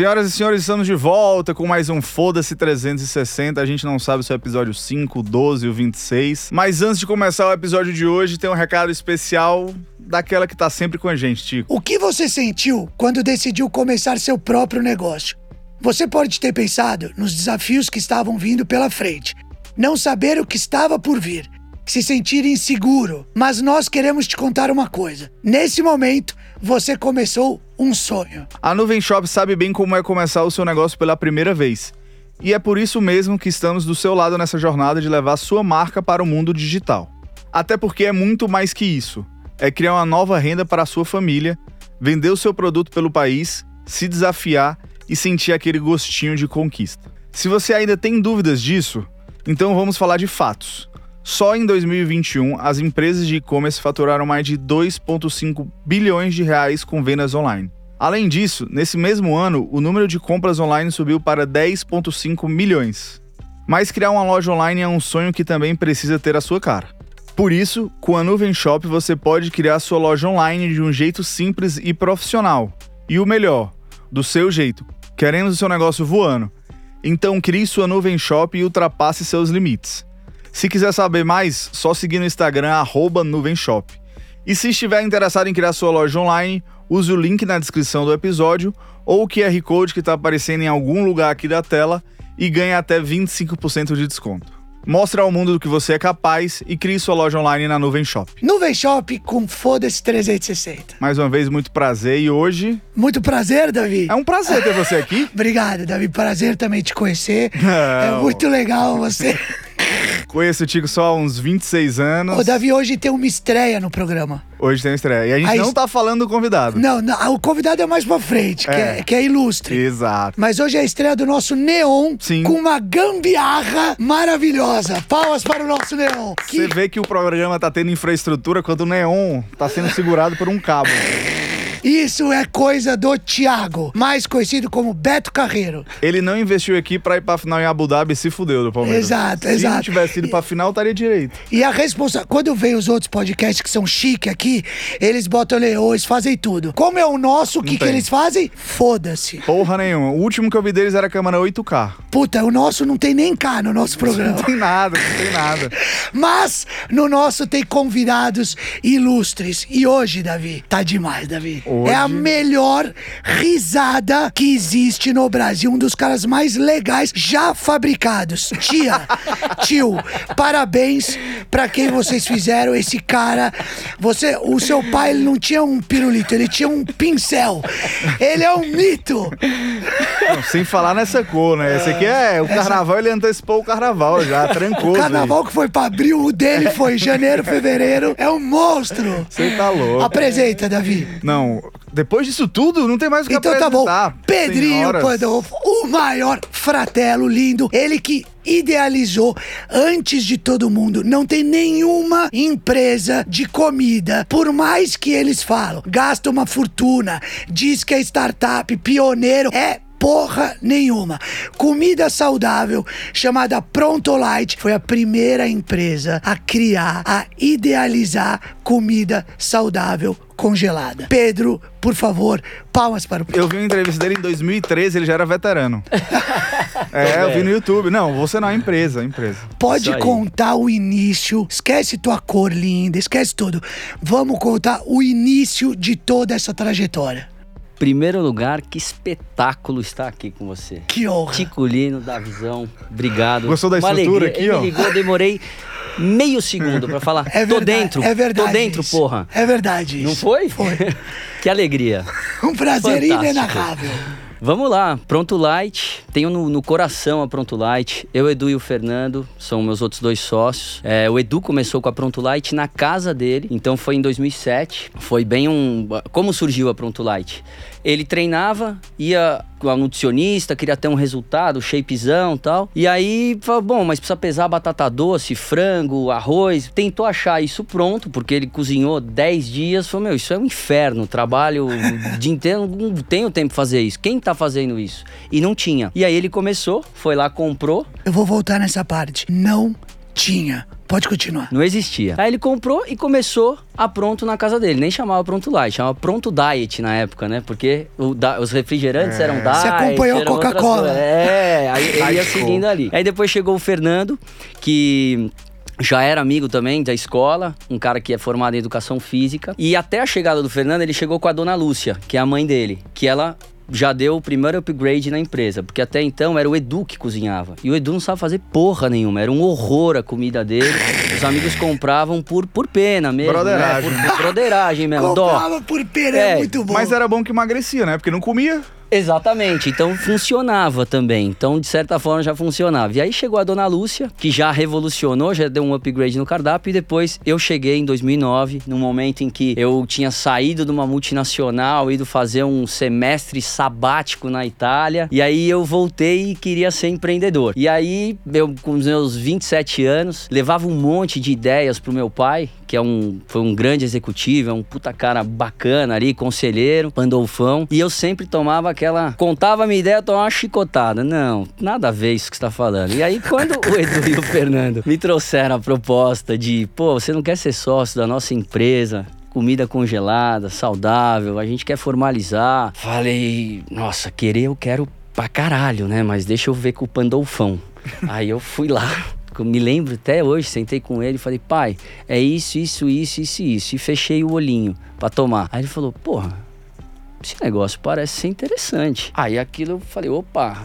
Senhoras e senhores, estamos de volta com mais um Foda-se 360. A gente não sabe se é o episódio 5, 12 ou 26. Mas antes de começar o episódio de hoje, tem um recado especial daquela que tá sempre com a gente, Tico. O que você sentiu quando decidiu começar seu próprio negócio? Você pode ter pensado nos desafios que estavam vindo pela frente, não saber o que estava por vir, se sentir inseguro, mas nós queremos te contar uma coisa. Nesse momento, você começou um sonho. A Nuvem Shop sabe bem como é começar o seu negócio pela primeira vez. E é por isso mesmo que estamos do seu lado nessa jornada de levar sua marca para o mundo digital. Até porque é muito mais que isso. É criar uma nova renda para a sua família, vender o seu produto pelo país, se desafiar e sentir aquele gostinho de conquista. Se você ainda tem dúvidas disso, então vamos falar de fatos. Só em 2021, as empresas de e-commerce faturaram mais de 2,5 bilhões de reais com vendas online. Além disso, nesse mesmo ano, o número de compras online subiu para 10,5 milhões. Mas criar uma loja online é um sonho que também precisa ter a sua cara. Por isso, com a Nuvem Shop você pode criar sua loja online de um jeito simples e profissional. E o melhor, do seu jeito, querendo o seu negócio voando. Então crie sua Nuvem Shop e ultrapasse seus limites. Se quiser saber mais, só seguir no Instagram @nuvenshop. E se estiver interessado em criar sua loja online, use o link na descrição do episódio ou o QR Code que está aparecendo em algum lugar aqui da tela e ganhe até 25% de desconto. Mostre ao mundo do que você é capaz e crie sua loja online na Nuvem Shop. Nuvem Shop com Foda-se 360. Mais uma vez, muito prazer e hoje Muito prazer, Davi. é um prazer ter você aqui. Obrigado, Davi. Prazer também te conhecer. Não. É muito legal você. Conheço o Tico só há uns 26 anos. Ô, Davi, hoje tem uma estreia no programa. Hoje tem uma estreia. E a gente A não est- tá falando do convidado. Não, não, o convidado é mais pra frente, que É. é, que é ilustre. Exato. Mas hoje é a estreia do nosso Neon Sim. com uma gambiarra maravilhosa. Palmas para o nosso Neon. Você Que vê que o programa tá tendo infraestrutura quando o neon tá sendo segurado por um cabo. isso é coisa do Thiago, mais conhecido como Beto Carreiro. Ele não investiu aqui pra ir pra final em Abu Dhabi e se fudeu do Palmeiras. Exato, se exato. não tivesse ido pra final, estaria direito. E a responsa... Quando vem os outros podcasts que são chique aqui, eles botam leões, fazem tudo. Como é o nosso, o que, que eles fazem? Foda-se. Porra nenhuma. O último que eu vi deles era a câmera 8K. Puta, o nosso não tem nem cá no nosso programa. Não tem nada, não tem nada. Mas no nosso tem convidados ilustres. E hoje, Davi, tá demais, Davi. Hoje- É a melhor risada que existe no Brasil. Um dos caras mais legais já fabricados. Tia, tio, parabéns pra quem vocês fizeram. Esse cara, você, o seu pai ele não tinha um pirulito, ele tinha um pincel. Ele é um mito. Não, sem falar nessa cor, né? Esse aqui é. O carnaval, ele antecipou o carnaval já, trancou. O carnaval que foi pra abril, o dele foi janeiro, fevereiro. É um monstro. Você tá louco. Apresenta, Davi. Não, depois disso tudo, não tem mais o que Então tá bom. Pedrinho. Pandolfo, o maior fratelo lindo. Ele que idealizou antes de todo mundo. Não tem nenhuma empresa de comida, por mais que eles falam, gasta uma fortuna, diz que é startup, pioneiro, é porra nenhuma. Comida saudável, chamada Prontolite, foi a primeira empresa a criar, a idealizar comida saudável congelada. Pedro, por favor, palmas para o Eu vi uma entrevista dele em 2013, ele já era veterano. é, eu vi no YouTube. Não, você não é empresa, é empresa. Pode contar o início, esquece tua cor linda, esquece tudo. Vamos contar o início de toda essa trajetória. Primeiro lugar, que espetáculo estar aqui com você. Que honra. Ticulino da Visão, obrigado. Gostou da Uma estrutura alegria. aqui, Ele ó? ligou, eu demorei meio segundo pra falar. É Tô verdade, dentro, é verdade. tô dentro, isso. porra. É verdade. Não isso. foi? Foi. que alegria. Um prazer Fantástico. inenarrável. Vamos lá, Pronto Light. Tenho no, no coração a Pronto Light. Eu, Edu e o Fernando são meus outros dois sócios. É, o Edu começou com a Pronto Light na casa dele, então foi em 2007. Foi bem um. Como surgiu a Pronto Light? Ele treinava, ia com a nutricionista, queria ter um resultado, shapezão tal. E aí falou: bom, mas precisa pesar batata doce, frango, arroz. Tentou achar isso pronto, porque ele cozinhou 10 dias. Falou: meu, isso é um inferno. Trabalho o dia inteiro, não tenho tempo pra fazer isso. Quem tá fazendo isso? E não tinha. E aí ele começou, foi lá, comprou. Eu vou voltar nessa parte. Não tinha. Pode continuar. Não existia. Aí ele comprou e começou a Pronto na casa dele. Nem chamava Pronto Light, chamava Pronto Diet na época, né? Porque o da- os refrigerantes eram Diet. Você acompanhou a Coca-Cola. É, aí ele ia seguindo ali. Aí depois chegou o Fernando, que já era amigo também da escola, um cara que é formado em educação física. E até a chegada do Fernando, ele chegou com a dona Lúcia, que é a mãe dele, que ela já deu o primeiro upgrade na empresa, porque até então era o Edu que cozinhava. E o Edu não sabe fazer porra nenhuma, era um horror a comida dele. Os amigos compravam por, por pena mesmo, Broderagem. né? Por, por broderagem mesmo, dó. Comprava por pera, é, É, muito bom. Mas era bom que emagrecia, né? Porque não comia. Exatamente, então funcionava também. Então, de certa forma, já funcionava. E aí chegou a dona Lúcia, que já revolucionou, já deu um upgrade no cardápio. E depois eu cheguei em 2009, num momento em que eu tinha saído de uma multinacional, ido fazer um semestre sabático na Itália. E aí eu voltei e queria ser empreendedor. E aí, eu, com os meus 27 anos, levava um monte de ideias pro meu pai, que é um, foi um grande executivo, é um puta cara bacana ali, conselheiro, pandolfão. E eu sempre tomava aquela. Contava a minha ideia, tomava uma chicotada. Não, nada a ver isso que você tá falando. E aí, quando o Edu e o Fernando me trouxeram a proposta de, pô, você não quer ser sócio da nossa empresa? Comida congelada, saudável, a gente quer formalizar. Falei, nossa, querer eu quero pra caralho, né? Mas deixa eu ver com o Pandolfão. Aí eu fui lá, eu me lembro até hoje, sentei com ele e falei, pai, é isso, isso, isso, isso, isso. E fechei o olhinho pra tomar. Aí ele falou, porra, esse negócio parece ser interessante. Aí aquilo eu falei, opa,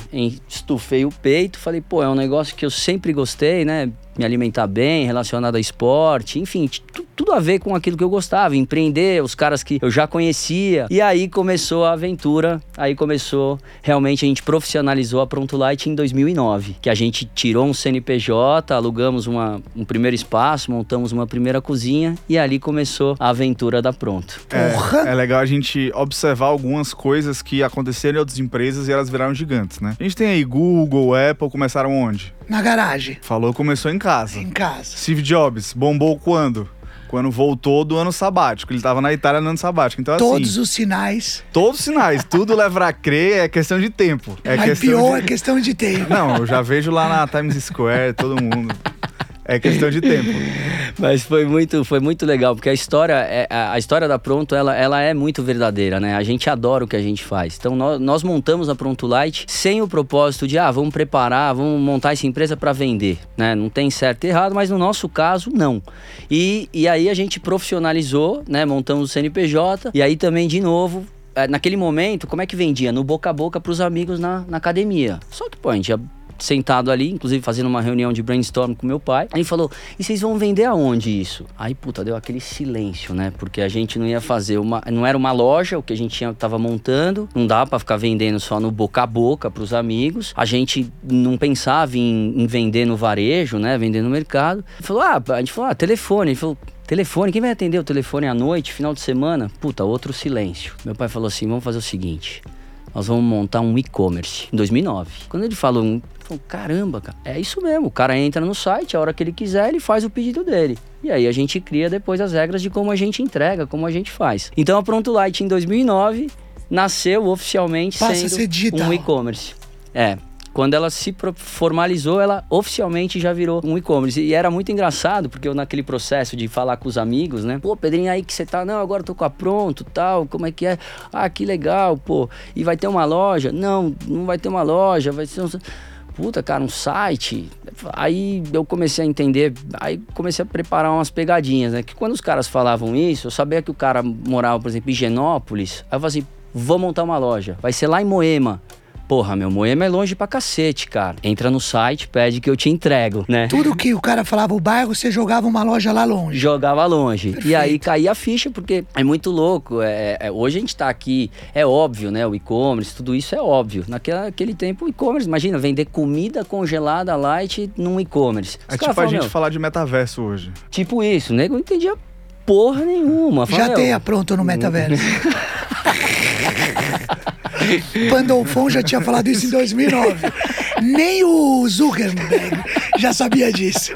estufei o peito, falei, pô, é um negócio que eu sempre gostei, né? Me alimentar bem, relacionado a esporte, enfim, tudo a ver com aquilo que eu gostava, empreender, os caras que eu já conhecia. E aí começou a aventura, aí começou, realmente a gente profissionalizou a Pronto Light em 2009, que a gente tirou um CNPJ, alugamos uma, um primeiro espaço, montamos uma primeira cozinha e ali começou a aventura da Pronto. Porra! É, é legal a gente observar algumas coisas que aconteceram em outras empresas e elas viraram gigantes, né? A gente tem aí Google, Apple, começaram onde? Na garagem, Falou, começou em casa. em casa. Steve Jobs bombou quando? Quando voltou do ano sabático. Ele tava na Itália no ano sabático. Então, Todos assim, os sinais. todos os sinais, tudo leva a crer, é questão de tempo. É IPO questão é de... questão de tempo. Não, eu já vejo lá na Times Square, todo mundo. É questão de tempo. Mas foi muito, foi muito legal, porque a história, é, a história da Pronto, ela, ela é muito verdadeira, né? A gente adora o que a gente faz. Então, nós, nós montamos a Pronto Light sem o propósito de, ah, vamos preparar, vamos montar essa empresa para vender, né? Não tem certo e errado, mas no nosso caso, não. E, e aí a gente profissionalizou, né? Montamos o CNPJ, e aí também, de novo, eh, naquele momento, como é que vendia? No boca a boca pros amigos na, na academia. Só que, pô, a gente ia sentado ali, inclusive fazendo uma reunião de brainstorm com meu pai. Aí falou: "E vocês vão vender aonde isso?" Aí, puta, deu aquele silêncio, né? Porque a gente não ia fazer uma, não era uma loja o que a gente tinha, tava montando, não dá pra ficar vendendo só no boca a boca pros amigos. A gente não pensava em, em vender no varejo, né? Vender no mercado. Ele falou: "Ah, a gente falou: "Ah, telefone". Ele falou: Telefone, quem vai atender o telefone à noite, final de semana? Puta, outro silêncio. Meu pai falou assim: vamos fazer o seguinte: nós vamos montar um e-commerce em 2009. Quando ele falou, um, falou, caramba, cara, é isso mesmo. O cara entra no site, a hora que ele quiser, ele faz o pedido dele. E aí a gente cria depois as regras de como a gente entrega, como a gente faz. Então a Pronto Light em 2009 nasceu oficialmente Passa sendo um e-commerce. É. Quando ela se formalizou, ela oficialmente já virou um e-commerce. E era muito engraçado, porque eu naquele processo de falar com os amigos, né? Pô, Pedrinho, aí que você tá? Não, agora eu tô com a Pronto, tal, como é que é? Ah, que legal, pô. E vai ter uma loja? Não, não vai ter uma loja, vai ser um... Puta, cara, um site. Aí eu comecei a entender, aí comecei a preparar umas pegadinhas, né? Que quando os caras falavam isso, eu sabia que o cara morava, por exemplo, em Genópolis. Aí eu falei assim, vou montar uma loja. Vai ser lá em Moema. Porra, meu, Moema é longe pra cacete, cara. Entra no site, pede que eu te entrego, né? Tudo que o cara falava o bairro, você jogava uma loja lá longe. Jogava longe. E Perfeito. aí caía a ficha, porque é muito louco. É, é- hoje a gente tá aqui, é óbvio, né? O e-commerce, tudo isso é óbvio. Naquele tempo, o e-commerce, imagina, vender comida congelada light num e-commerce. É tipo a falam, gente "Meu, falar de metaverso hoje. Tipo isso, o nego não entendia porra nenhuma. Fala, Já "Meu, tem a pronto no metaverso. Pandolfon já tinha falado isso em 2009. Nem o Zuckerberg já sabia disso.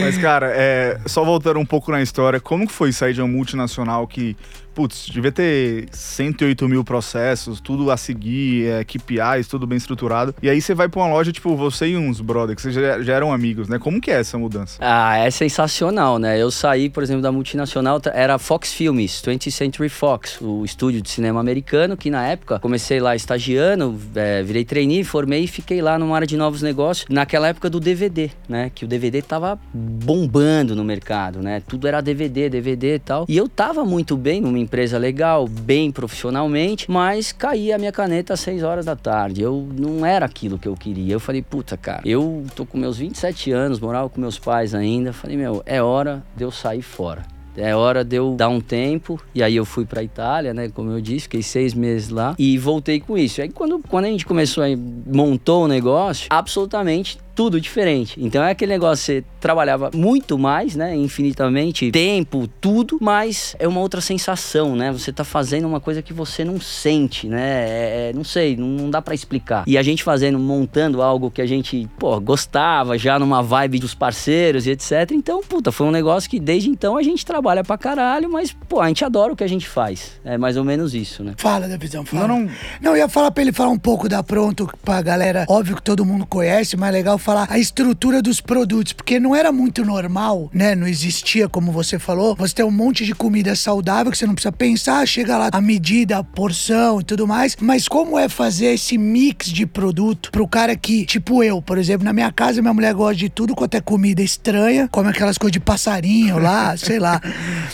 Mas, cara, é, só voltando um pouco na história, como que foi sair de uma multinacional que, putz, devia ter 108 mil processos, tudo a seguir, é, KPIs, tudo bem estruturado. E aí você vai pra uma loja, tipo, você e uns brother, que vocês já, já eram amigos, né? Como que é essa mudança? Ah, é sensacional, né? Eu saí, por exemplo, da multinacional, era Fox Films, 20th Century Fox, o estúdio de cinema americano, que na época comecei lá estagiando, é, virei trainee, formei e fiquei lá numa área de novos negócios, naquela época do DVD, né? Que o DVD tava bombando no mercado, né? Tudo era DVD, DVD e tal. E eu tava muito bem numa empresa legal, bem profissionalmente, mas caía a minha caneta às 6 horas da tarde. Eu não era aquilo que eu queria. Eu falei, puta, cara, eu tô com meus 27 anos, morava com meus pais ainda. Falei, meu, é hora de eu sair fora. É hora de eu dar um tempo. E aí eu fui pra Itália, né? Como eu disse, fiquei seis meses lá e voltei com isso. Aí quando, quando a gente começou a montou o negócio, absolutamente tudo diferente. Então é aquele negócio, você trabalhava muito mais, né? Infinitamente, tempo, tudo, mas é uma outra sensação, né? Você tá fazendo uma coisa que você não sente, né? É, é não sei, não, não dá para explicar. E a gente fazendo, montando algo que a gente, pô, gostava, já numa vibe dos parceiros e etc. Então, puta, foi um negócio que desde então a gente trabalha pra caralho, mas, pô, a gente adora o que a gente faz. É mais ou menos isso, né? Fala, Davidão, fala. Não, não... não eu ia falar pra ele falar um pouco da Pronto pra galera, óbvio que todo mundo conhece, mas é legal falar falar a estrutura dos produtos, porque não era muito normal, né? Não existia, como você falou, você tem um monte de comida saudável que você não precisa pensar, chega lá a medida, a porção e tudo mais. Mas como é fazer esse mix de produto pro cara que, tipo eu, por exemplo, na minha casa, minha mulher gosta de tudo quanto é comida estranha, come aquelas coisas de passarinho lá, sei lá.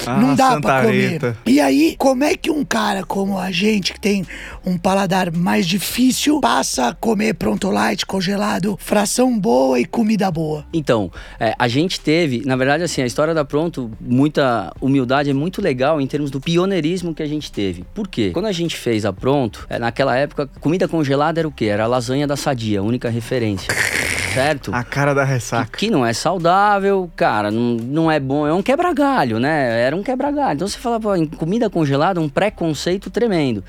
ah, não dá pra comer. E aí, como é que um cara como a gente, que tem um paladar mais difícil, passa a comer pronto light, congelado, fração boa e comida boa? Então, é, a gente teve, na verdade, assim, a história da Pronto, muita humildade, é muito legal em termos do pioneirismo que a gente teve. Por quê? Quando a gente fez a Pronto, é, naquela época, comida congelada era o quê? Era a lasanha da Sadia, a única referência. certo? A cara da ressaca. Que, que não é saudável, cara, não, não é bom, é um quebra-galho, né? Era um quebra-galho. Então você fala, pô, em comida congelada, um preconceito tremendo.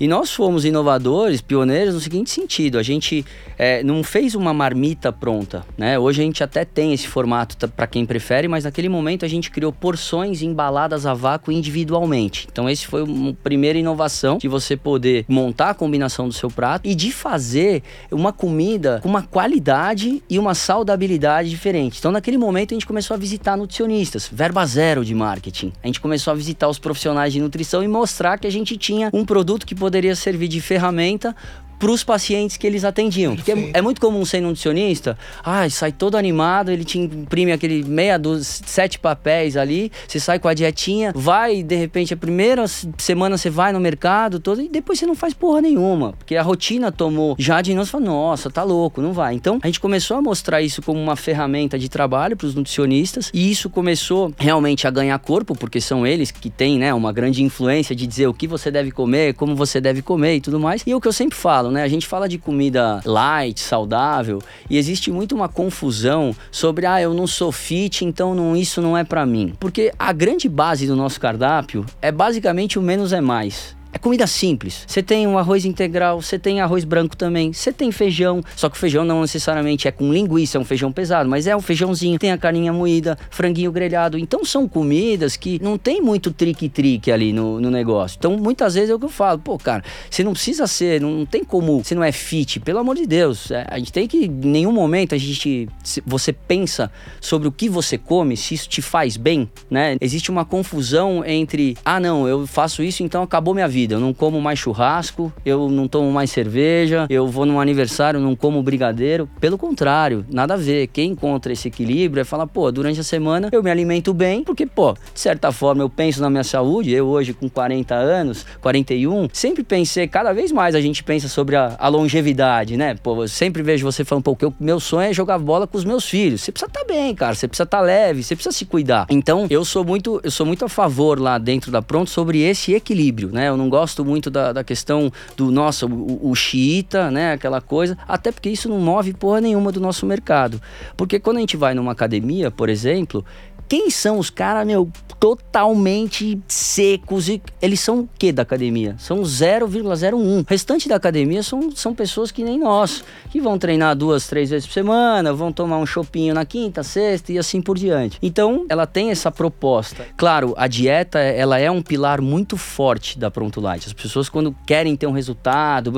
E nós fomos inovadores, pioneiros no seguinte sentido: a gente é, não fez uma marmita pronta, né? Hoje a gente até tem esse formato para quem prefere, mas naquele momento a gente criou porções embaladas a vácuo individualmente. Então esse foi uma primeira inovação de você poder montar a combinação do seu prato e de fazer uma comida com uma qualidade e uma saudabilidade diferente. Então naquele momento a gente começou a visitar nutricionistas, verba zero de marketing. A gente começou a visitar os profissionais de nutrição e mostrar que a gente tinha um produto que servir de ferramenta para os pacientes que eles atendiam. Porque é, é, muito comum ser nutricionista, ah, sai todo animado, ele te imprime aquele meia dúzia, sete papéis ali, você sai com a dietinha, vai, de repente, a primeira semana você vai no mercado todo e depois você não faz porra nenhuma, porque a rotina tomou já de nós, fala, nossa, tá louco, não vai. Então, a gente começou a mostrar isso como uma ferramenta de trabalho para os nutricionistas e isso começou realmente a ganhar corpo, porque são eles que têm, né, uma grande influência de dizer o que você deve comer, como você deve comer e tudo mais. E é o que eu sempre falo, né? A gente fala de comida light, saudável, e existe muito uma confusão sobre, ah, eu não sou fit, então não, isso não é para mim. Porque a grande base do nosso cardápio é basicamente o menos é mais. É comida simples. Você tem um arroz integral, você tem arroz branco também, você tem feijão. Só que o feijão não necessariamente é com linguiça, é um feijão pesado, mas é um feijãozinho, tem a carninha moída, franguinho grelhado. Então são comidas que não tem muito trique-trique ali no, no negócio. Então muitas vezes é o que eu falo, pô, cara, você não precisa ser, não, não tem como, você não é fit, pelo amor de Deus. É, a gente tem que, em nenhum momento, a gente, você pensa sobre o que você come, se isso te faz bem, né? Existe uma confusão entre, ah, não, eu faço isso, então acabou minha vida vida. Eu não como mais churrasco, eu não tomo mais cerveja, eu vou num aniversário, não como brigadeiro. Pelo contrário, nada a ver. Quem encontra esse equilíbrio é falar, pô, durante a semana eu me alimento bem, porque, pô, de certa forma eu penso na minha saúde. Eu hoje com 40 anos, 41, sempre pensei, cada vez mais a gente pensa sobre a, a longevidade, né? Pô, eu sempre vejo você falando, pô, que meu sonho é jogar bola com os meus filhos. Você precisa estar tá bem, cara. Você precisa estar tá leve, você precisa se cuidar. Então, eu sou muito, eu sou muito a favor lá dentro da Pronto sobre esse equilíbrio, né? Eu não gosto muito da, da questão do, nosso o, o xiita, né? Aquela coisa. Até porque isso não move porra nenhuma do nosso mercado. Porque quando a gente vai numa academia, por exemplo, quem são os caras, meu, totalmente secos e eles são o que da academia? São 0,01. O restante da academia são, são pessoas que nem nós, que vão treinar duas, três vezes por semana, vão tomar um chopinho na quinta, sexta e assim por diante. Então, ela tem essa proposta. Claro, a dieta, ela é um pilar muito forte da Pronto Light. As pessoas quando querem ter um resultado,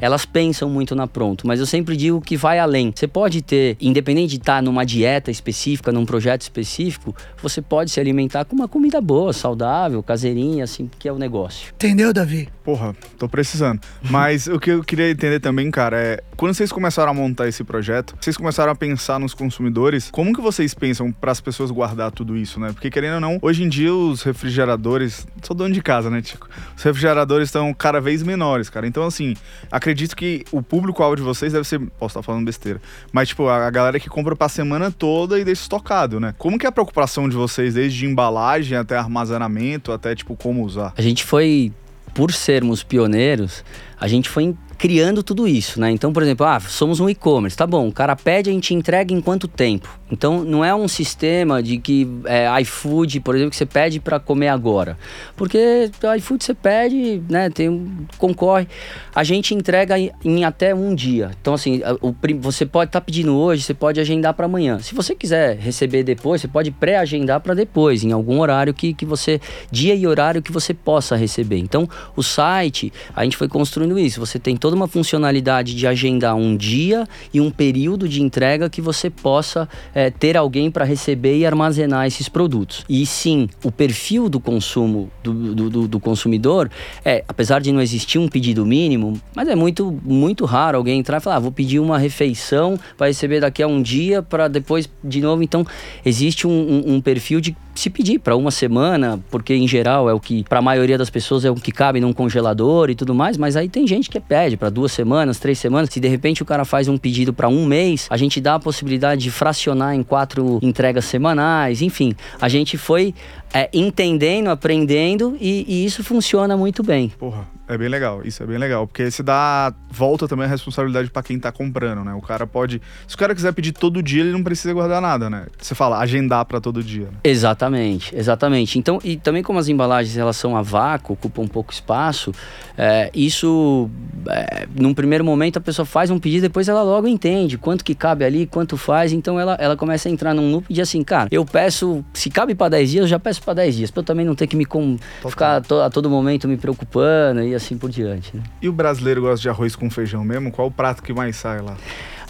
elas pensam muito na Pronto, mas eu sempre digo que vai além. Você pode ter, independente de estar numa dieta específica, num projeto específico, você pode se alimentar com uma comida boa, saudável, caseirinha, assim, que é o negócio. Entendeu, Davi? Porra, tô precisando. Mas o que eu queria entender também, cara, é quando vocês começaram a montar esse projeto, vocês começaram a pensar nos consumidores, como que vocês pensam para as pessoas guardar tudo isso, né? Porque querendo ou não, hoje em dia os refrigeradores, sou dono de casa, né, Tico? Os refrigeradores estão cada vez menores, cara. Então assim, acredito que o público-alvo de vocês deve ser, posso estar falando besteira, mas tipo, a galera que compra pra semana toda e deixa estocado, né? Como que é a preocupação de vocês desde embalagem até armazenamento, até tipo como usar? A gente foi por sermos pioneiros, a gente foi criando tudo isso, né? Então, por exemplo, ah, somos um e-commerce, tá bom, o cara pede, a gente entrega em quanto tempo? Então, não é um sistema de que é, iFood, por exemplo, que você pede para comer agora. Porque iFood você pede, né, tem, concorre. A gente entrega em, em até um dia. Então, assim, o, você pode estar tá pedindo hoje, você pode agendar para amanhã. Se você quiser receber depois, você pode pré-agendar para depois, em algum horário que, que você, dia e horário que você possa receber. Então, o site, a gente foi construindo isso. Você tem toda uma funcionalidade de agendar um dia e um período de entrega que você possa é, ter alguém para receber e armazenar esses produtos. E sim, o perfil do consumo do, do, do, consumidor é, apesar de não existir um pedido mínimo, mas é muito, muito raro alguém entrar e falar: ah, vou pedir uma refeição para receber daqui a um dia para depois de novo. Então, existe um, um, um perfil de se pedir para uma semana, porque em geral é o que, para a maioria das pessoas, é o que cabe num congelador e tudo mais, mas aí tem gente que pede para duas semanas, três semanas. Se de repente o cara faz um pedido para um mês, a gente dá a possibilidade de fracionar em quatro entregas semanais, enfim. A gente foi é, entendendo, aprendendo e, e isso funciona muito bem. Porra. É bem legal, isso é bem legal, porque se dá volta também a responsabilidade para quem tá comprando, né? O cara pode, se o cara quiser pedir todo dia, ele não precisa guardar nada, né? Você fala agendar para todo dia. Né? Exatamente, exatamente. Então, e também como as embalagens em relação a vácuo ocupam um pouco espaço, é, isso, é, num primeiro momento a pessoa faz um pedido, depois ela logo entende quanto que cabe ali, quanto faz, então ela, ela começa a entrar num loop de assim, cara, eu peço, se cabe para 10 dias, eu já peço para 10 dias, para eu também não ter que me com, ficar to, a todo momento me preocupando e assim por diante. Né? E o brasileiro gosta de arroz com feijão mesmo? Qual o prato que mais sai lá?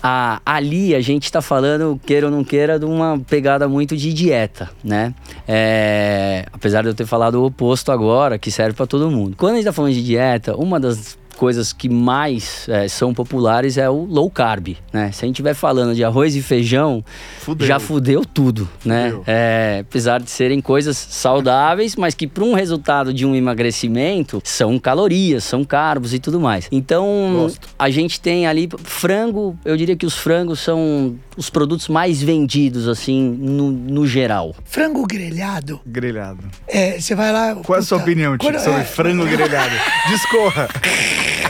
Ah, ali a gente está falando, queira ou não queira, de uma pegada muito de dieta, né? É, apesar de eu ter falado o oposto agora, que serve para todo mundo. Quando a gente está falando de dieta, uma das coisas que mais é, são populares é o low carb, né? Se a gente estiver falando de arroz e feijão, fudeu. já fudeu tudo, né? fudeu. É, apesar de serem coisas saudáveis, mas que para um resultado de um emagrecimento são calorias, são carbos e tudo mais. Então, Gosto. a gente tem ali frango, eu diria que os frangos são os produtos mais vendidos, assim, no, no geral. Frango grelhado? Grelhado. É, você vai lá... Qual é a sua opinião, Tio, sobre é... frango grelhado? Discorra!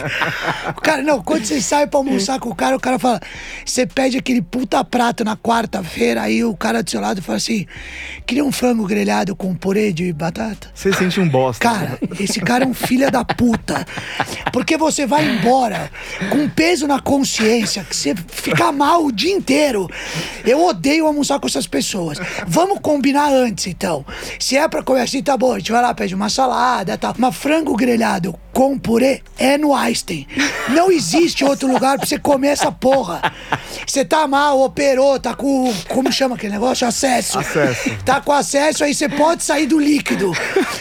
cara, não, quando você sai pra almoçar com o cara, o cara fala. Você pede aquele puta prato na quarta-feira, aí o cara do seu lado fala assim: queria um frango grelhado com purê de batata. Você sente um bosta. Cara, esse cara é um filho da puta. Porque você vai embora com peso na consciência, que você fica mal o dia inteiro. Eu odeio almoçar com essas pessoas. Vamos combinar antes, então. Se é pra comer assim, tá bom, a gente vai lá, pede uma salada, tá. Mas frango grelhado com purê é no Einstein. Não existe outro lugar pra você comer essa porra. Você tá mal, operou, tá com. Como chama aquele negócio? Acesso. Acesso. Tá com acesso, aí você pode sair do líquido.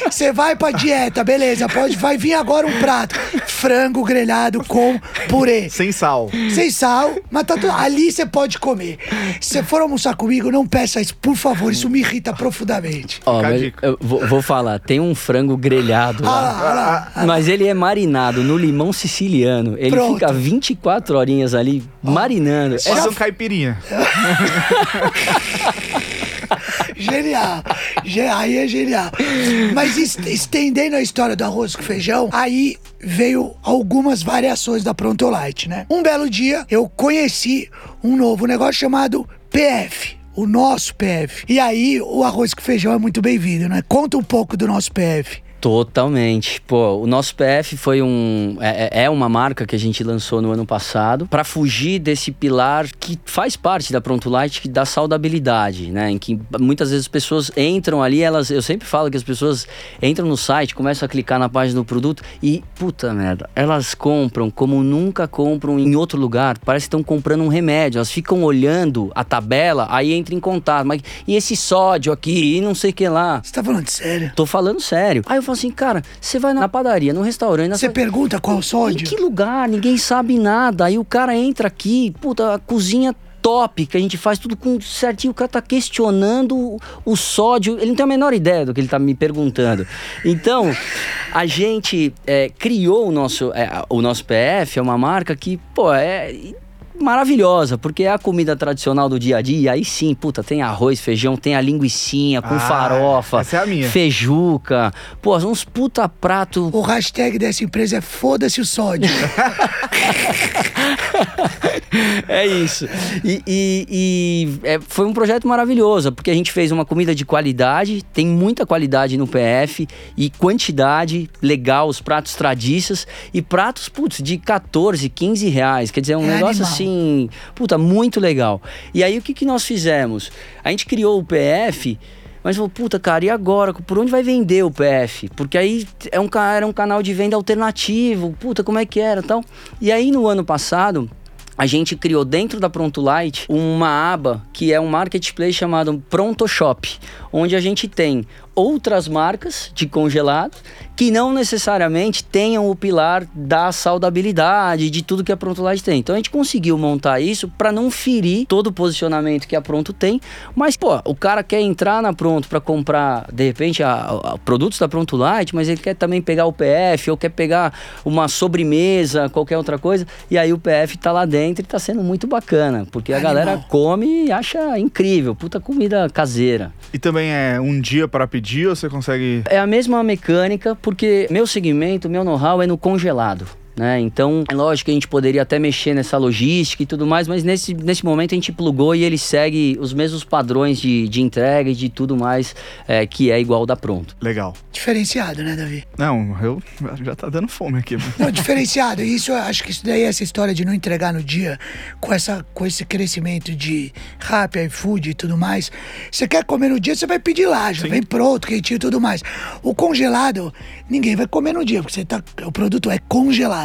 Você vai pra dieta, beleza. Pode, vai vir agora um prato. Frango grelhado com purê. Sem sal. Sem sal, mas tá tudo. Ali você pode comer. Se você for almoçar comigo, não peça isso, por favor. Isso me irrita profundamente. Ó, eu vou, vou, falar, tem um frango grelhado lá. Ah, ah, ah, mas ele é marinado no limão siciliano. Ele Pronto. fica 24 horinhas ali marinando. Faz é um caipirinha. genial. Aí é genial. Mas estendendo a história do arroz com feijão, aí veio algumas variações da Pronto Light, né? Um belo dia eu conheci um novo negócio chamado PF o nosso PF. E aí, o arroz com feijão é muito bem-vindo, né? Conta um pouco do nosso PF. Totalmente. Pô, o nosso PF foi um. É, é, é uma marca que a gente lançou no ano passado para fugir desse pilar que faz parte da Pronto Light, da saudabilidade, né? Em que muitas vezes as pessoas entram ali, elas. Eu sempre falo que as pessoas entram no site, começam a clicar na página do produto e, puta merda, elas compram como nunca compram em outro lugar. Parece que estão comprando um remédio. Elas ficam olhando a tabela, aí entra em contato. Mas e esse sódio aqui? E não sei o que lá. Você tá falando sério? Tô falando sério. Aí eu falo assim, cara, você vai na padaria, no restaurante. Você pergunta qual sódio? Em que lugar? Ninguém sabe nada. Aí o cara entra aqui, puta, a cozinha top, que a gente faz tudo com certinho. O cara tá questionando o sódio. Ele não tem a menor ideia do que ele tá me perguntando. Então, a gente é, criou o nosso, é, o nosso PF, é uma marca que, pô, é maravilhosa, porque é a comida tradicional do dia a dia. Aí sim, puta, tem arroz, feijão, tem a linguiçinha com Ah, farofa, essa é a minha. feijuca, pô, uns puta prato. O hashtag dessa empresa é foda-se o sódio. É isso. E, e- e, é, foi um projeto maravilhoso, porque a gente fez uma comida de qualidade, tem muita qualidade no PF e quantidade legal, os pratos tradiças e pratos, putz, de 14, 15 reais. Quer dizer, é um É negócio animal. assim, puta, muito legal. E aí o que, que nós fizemos? A gente criou o PF. Mas falou, puta, cara, e agora? Por onde vai vender o PF? Porque aí é um, era um canal de venda alternativo. Puta, como é que era tal? E aí no ano passado, a gente criou dentro da Pronto Light uma aba que é um marketplace chamado Pronto Shop, onde a gente tem outras marcas de congelados que não necessariamente tenham o pilar da saudabilidade, de tudo que a Pronto Light tem. Então a gente conseguiu montar isso para não ferir todo o posicionamento que a Pronto tem, mas pô, o cara quer entrar na Pronto para comprar de repente a, a- produtos da Pronto Light, mas ele quer também pegar o PF ou quer pegar uma sobremesa, qualquer outra coisa, e aí o PF tá lá dentro e tá sendo muito bacana, porque a Animal. galera come e acha incrível, puta comida caseira. E também é um dia para pedir ou você consegue. É a mesma mecânica, porque meu segmento, meu know-how é no congelado. Né? Então, é lógico que a gente poderia até mexer nessa logística e tudo mais, mas nesse, nesse momento a gente plugou e ele segue os mesmos padrões de, de entrega e de tudo mais é, que é igual da Pronto. Legal. Diferenciado, né, Davi? Não, eu já tá dando fome aqui. Não, diferenciado. Isso, eu acho que isso daí, essa história de não entregar no dia, com, essa, com esse crescimento de rap, iFood e tudo mais. Você quer comer no dia, você vai pedir lá, já vem pronto, quentinho e tudo mais. O congelado, ninguém vai comer no dia, porque você tá, o produto é congelado.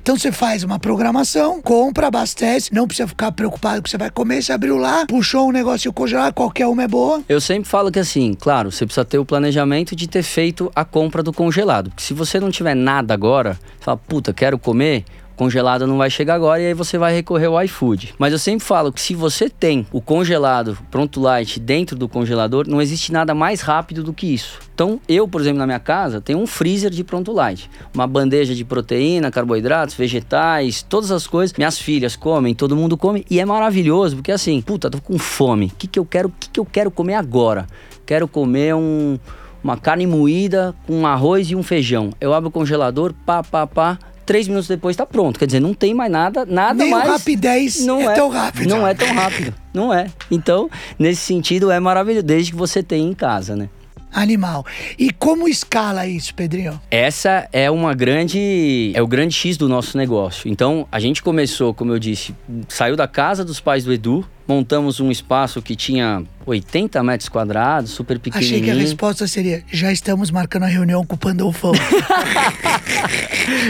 Então você faz uma programação, compra, abastece, não precisa ficar preocupado que você vai comer, você abriu lá, puxou um negócio congelado, qualquer uma é boa. Eu sempre falo que assim, claro, você precisa ter o planejamento de ter feito a compra do congelado. Porque se você não tiver nada agora, fala, puta, quero comer, congelado não vai chegar agora e aí você vai recorrer ao iFood. Mas eu sempre falo que se você tem o congelado pronto light dentro do congelador, não existe nada mais rápido do que isso. Então, eu, por exemplo, na minha casa, tenho um freezer de pronto light, uma bandeja de proteína, carboidratos, vegetais, todas as coisas. Minhas filhas comem, todo mundo come e é maravilhoso, porque assim, puta, tô com fome. O que que eu quero? O que que eu quero comer agora? Quero comer um uma carne moída com arroz e um feijão. Eu abro o congelador, pá, pá, pá. Três minutos depois tá pronto. Quer dizer, não tem mais nada, nada Nem mais. rapidez é tão rápido. Não é tão rápido. Não é. Então, nesse sentido, é maravilhoso, desde que você tenha em casa, né? Animal. E como escala isso, Pedrinho? Essa é uma grande. É o grande X do nosso negócio. Então, a gente começou, como eu disse, saiu da casa dos pais do Edu, montamos um espaço que tinha 80 metros quadrados, super pequenininho. Achei que a resposta seria: já estamos marcando a reunião com o Pandolfão.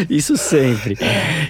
Isso sempre.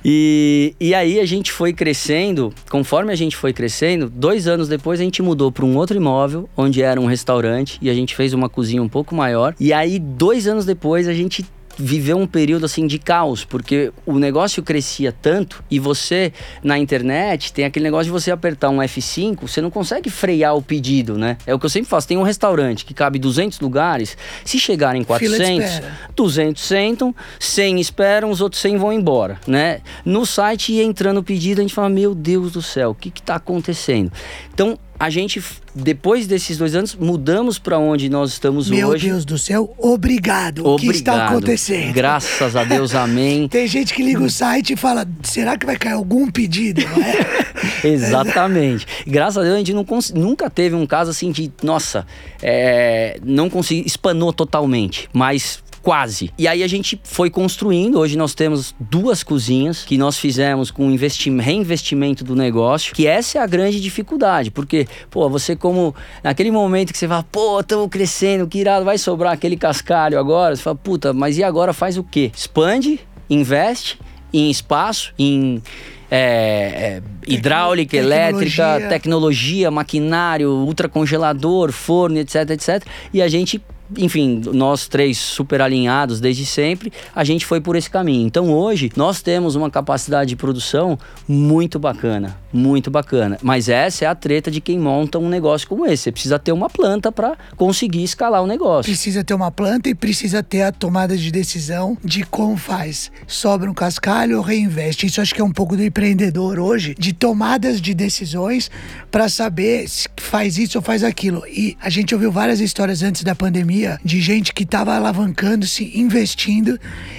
E, e aí a gente foi crescendo, conforme a gente foi crescendo, dois anos depois a gente mudou para um outro imóvel, onde era um restaurante, e a gente fez uma cozinha um pouco maior. E aí, dois anos depois, a gente viveu um período assim de caos, porque o negócio crescia tanto e você na internet tem aquele negócio de você apertar um F5, você não consegue frear o pedido, né? É o que eu sempre faço, tem um restaurante que cabe 200 lugares, se chegarem Fila de 400, espera. 200 sentam, 100 esperam, os outros 100 vão embora, né? No site ia entrando o pedido, a gente fala, meu Deus do céu, o que que tá acontecendo? Então, a gente, depois desses dois anos, mudamos para onde nós estamos Meu hoje. Deus do céu, obrigado. O que está acontecendo? Graças a Deus, amém. Tem gente que liga o site e fala: será que vai cair algum pedido? Não é? Exatamente. Graças a Deus a gente não nunca teve um caso assim de, nossa, é, não consegui, espanou totalmente, mas quase. E aí a gente foi construindo, hoje nós temos duas cozinhas que nós fizemos com investi- reinvestimento do negócio, que essa é a grande dificuldade, porque, pô, você como, naquele momento que você fala, pô, estamos crescendo, que irado, vai sobrar aquele cascalho agora, você fala, puta, mas e agora faz o quê? Expande, investe em espaço, em é, é, hidráulica, elétrica, tecnologia. tecnologia, maquinário, ultracongelador, forno, etc, etc. E a gente, enfim, nós três super alinhados desde sempre, a gente foi por esse caminho. Então hoje nós temos uma capacidade de produção muito bacana, muito bacana. Mas essa é a treta de quem monta um negócio como esse. Você precisa ter uma planta para conseguir escalar o negócio. Precisa ter uma planta e precisa ter a tomada de decisão de como faz. Sobra um cascalho ou reinveste. Isso acho que é um pouco do empreendedor hoje, de tomadas de decisões para saber se faz isso ou faz aquilo. E a gente ouviu várias histórias antes da pandemia de gente que estava alavancando-se, investindo,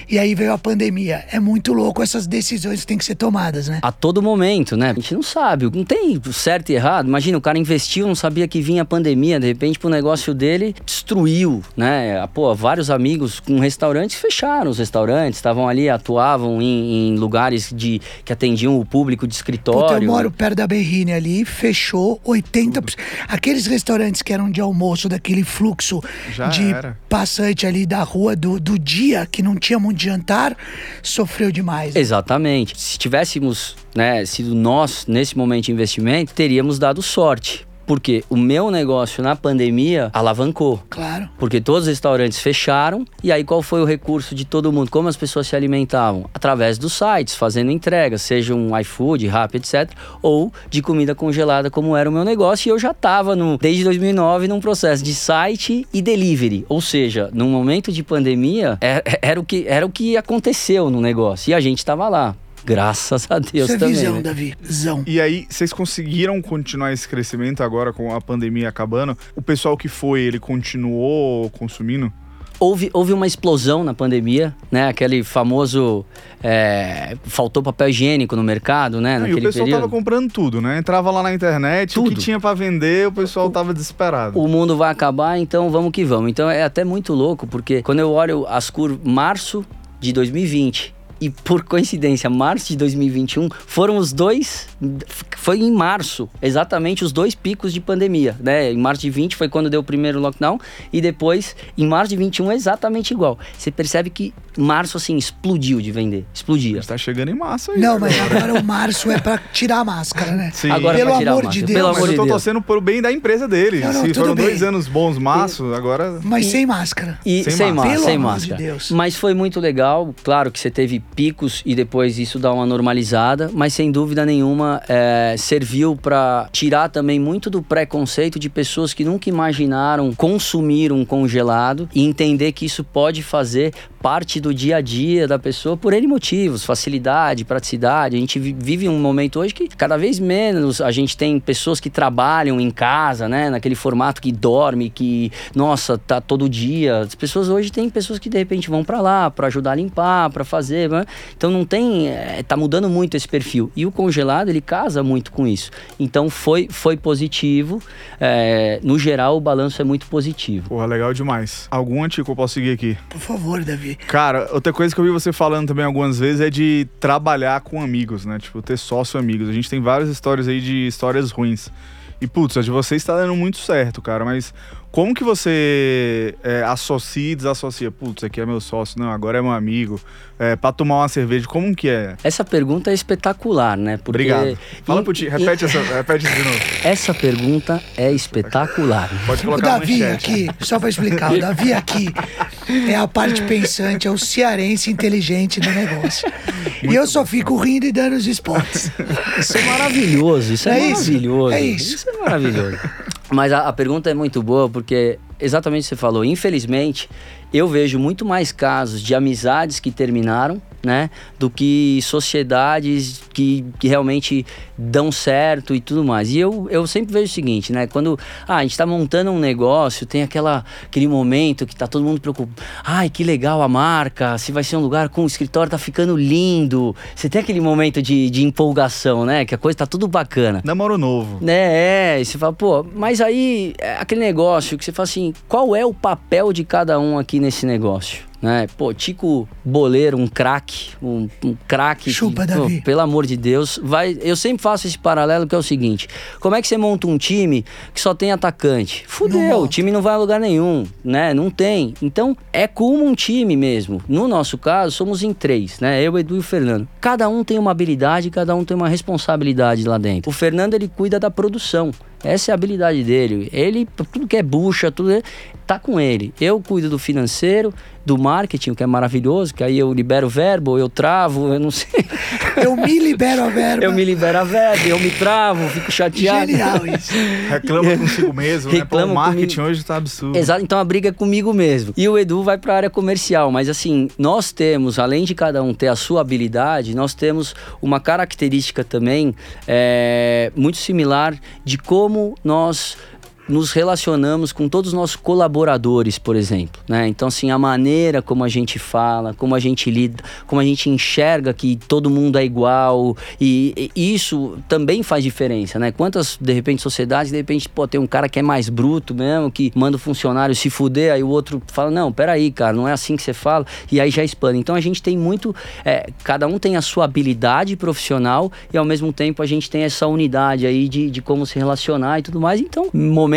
e aí veio a pandemia. É muito louco essas decisões que têm que ser tomadas, né? A todo momento, né? A gente não sabe, não tem certo e errado. Imagina, o cara investiu, não sabia que vinha a pandemia, de repente pro negócio dele destruiu, né? Ah, Pô, vários amigos com restaurantes fecharam os restaurantes, estavam ali, atuavam em, em lugares de que atendiam o público de escritório. Puta, eu moro perto da Berrine ali, fechou 80%. Aqueles restaurantes que eram de almoço, daquele fluxo Já de era. passante ali da rua do, do dia, que não tinha muito jantar, sofreu demais. Exatamente. Se tivéssemos né, sido nós nesse momento de investimento, teríamos dado sorte. Porque o meu negócio na pandemia alavancou. Claro. Porque todos os restaurantes fecharam. E aí, qual foi o recurso de todo mundo? Como as pessoas se alimentavam? Através dos sites, fazendo entregas, seja um iFood, Rappi, etc. Ou de comida congelada, como era o meu negócio. E eu já estava, desde 2009, num processo de site e delivery. Ou seja, num momento de pandemia, é- era, o, que, era o que aconteceu no negócio. E a gente estava lá. Graças a Deus Isso é também. visão, né? Davi. Visão. E aí, vocês conseguiram continuar esse crescimento agora com a pandemia acabando? O pessoal que foi, ele continuou consumindo? Houve, houve uma explosão na pandemia, né? Aquele famoso. é, faltou papel higiênico no mercado, né? e o Naquele pessoal período. tava comprando tudo, né? Entrava lá na internet, o Tudo. que tinha pra vender, o pessoal tava desesperado. o mundo vai acabar, então vamos que vamos. Então é até muito louco, porque quando eu olho as curvas, março de 2020 e por coincidência, março de 2021, foram os dois. Foi em março, exatamente os dois picos de pandemia, né? Em março de 20 foi quando deu o primeiro lockdown, e depois, em março de 21, é exatamente igual. Você percebe que março, assim, explodiu de vender. Explodia. Tá chegando em massa aí. Não, mas agora o março é pra tirar a máscara, né? Sim. Agora Pelo pra tirar amor a de máscara. Deus. Pelo Mas amor eu de tô Deus. torcendo pro bem da empresa dele. Não, não, Se foram dois bem. anos bons maços, agora. Mas sem máscara. E Sem sem, máscara. máscara, Pelo sem amor máscara. de Deus. Mas foi muito legal. Claro que você teve picos e depois isso dá uma normalizada, mas sem dúvida nenhuma é, serviu para tirar também muito do preconceito de pessoas que nunca imaginaram consumir um congelado e entender que isso pode fazer parte do dia a dia da pessoa por N motivos, facilidade, praticidade. A gente vi- vive um momento hoje que cada vez menos a gente tem pessoas que trabalham em casa, né, naquele formato que dorme, que nossa, tá todo dia. As pessoas hoje tem pessoas que de repente vão para lá para ajudar a limpar, para fazer, né? Então não tem, é, tá mudando muito esse perfil. E o congelado ele casa muito com isso. Então foi foi positivo. É, no geral o balanço é muito positivo. Porra, legal demais. Algum antigo eu posso seguir aqui? Por favor, Davi. Cara, outra coisa que eu vi você falando também algumas vezes é de trabalhar com amigos, né? Tipo, ter sócio amigos. A gente tem várias histórias aí de histórias ruins. E, putz, a de vocês tá dando muito certo, cara. Mas como que você é, associa e desassocia? Putz, aqui é meu sócio, não, agora é meu amigo. É, pra tomar uma cerveja, como que é? Essa pergunta é espetacular, né? Porque Obrigado. Fala pro Ti, repete, essa, repete isso de novo. Essa pergunta é espetacular. Pode O colocar a Davi manchete. aqui, só pra explicar, o Davi aqui é a parte pensante, é o cearense inteligente do negócio. e eu só fico rindo e dando os spots. Isso é maravilhoso, isso é, É isso, maravilhoso. é isso. é maravilhoso. Mas a, a pergunta é muito boa porque exatamente o que você falou. Infelizmente, eu vejo muito mais casos de amizades que terminaram, né? Do que sociedades que, que realmente dão certo e tudo mais. E eu, eu sempre vejo o seguinte, né? Quando ah, a gente tá montando um negócio, tem aquela, aquele momento que tá todo mundo preocupado. Ai, que legal a marca, se vai ser um lugar com o escritório tá ficando lindo. Você tem aquele momento de, de empolgação, né? Que a coisa tá tudo bacana. Namoro novo. Né, é, e você fala, pô, mas aí, é aquele negócio que você fala assim, qual é o papel de cada um aqui nesse negócio? Né? Pô, Tico Boleiro, um craque, um, um craque. Chupa, que, pô, Davi. pelo amor de Deus, vai. Eu sempre faço esse paralelo que é o seguinte: como é que você monta um time que só tem atacante? Fudeu, o time não vai a lugar nenhum, né? Não tem. Então é como um time mesmo. No nosso caso, somos em três, né? Eu, Edu e o Fernando. Cada um tem uma habilidade, cada um tem uma responsabilidade lá dentro. O Fernando ele cuida da produção. Essa é a habilidade dele. Ele, tudo que é bucha, tudo tá com ele. Eu cuido do financeiro, do marketing, o que é maravilhoso, que aí eu libero o verbo, eu travo, eu não sei. Eu me libero a verba. Eu me libero a verba, eu me travo, fico chateado. Genial isso. Reclama consigo mesmo, né? Pô, o marketing comigo. hoje tá absurdo. Exato, então a briga é comigo mesmo. E o Edu vai para a área comercial, mas assim, nós temos, além de cada um ter a sua habilidade, nós temos uma característica também é, muito similar de como nós nos relacionamos com todos os nossos colaboradores, por exemplo, né? Então assim, a maneira como a gente fala, como a gente lida, como a gente enxerga que todo mundo é igual e, e isso também faz diferença, né? Quantas de repente sociedades, de repente, pô, tem um cara que é mais bruto mesmo, que manda o funcionário se fuder, aí o outro fala: "Não, peraí, cara, não é assim que você fala", e aí já expande. Então a gente tem muito, é, cada um tem a sua habilidade profissional e ao mesmo tempo a gente tem essa unidade aí de, de como se relacionar e tudo mais. Então,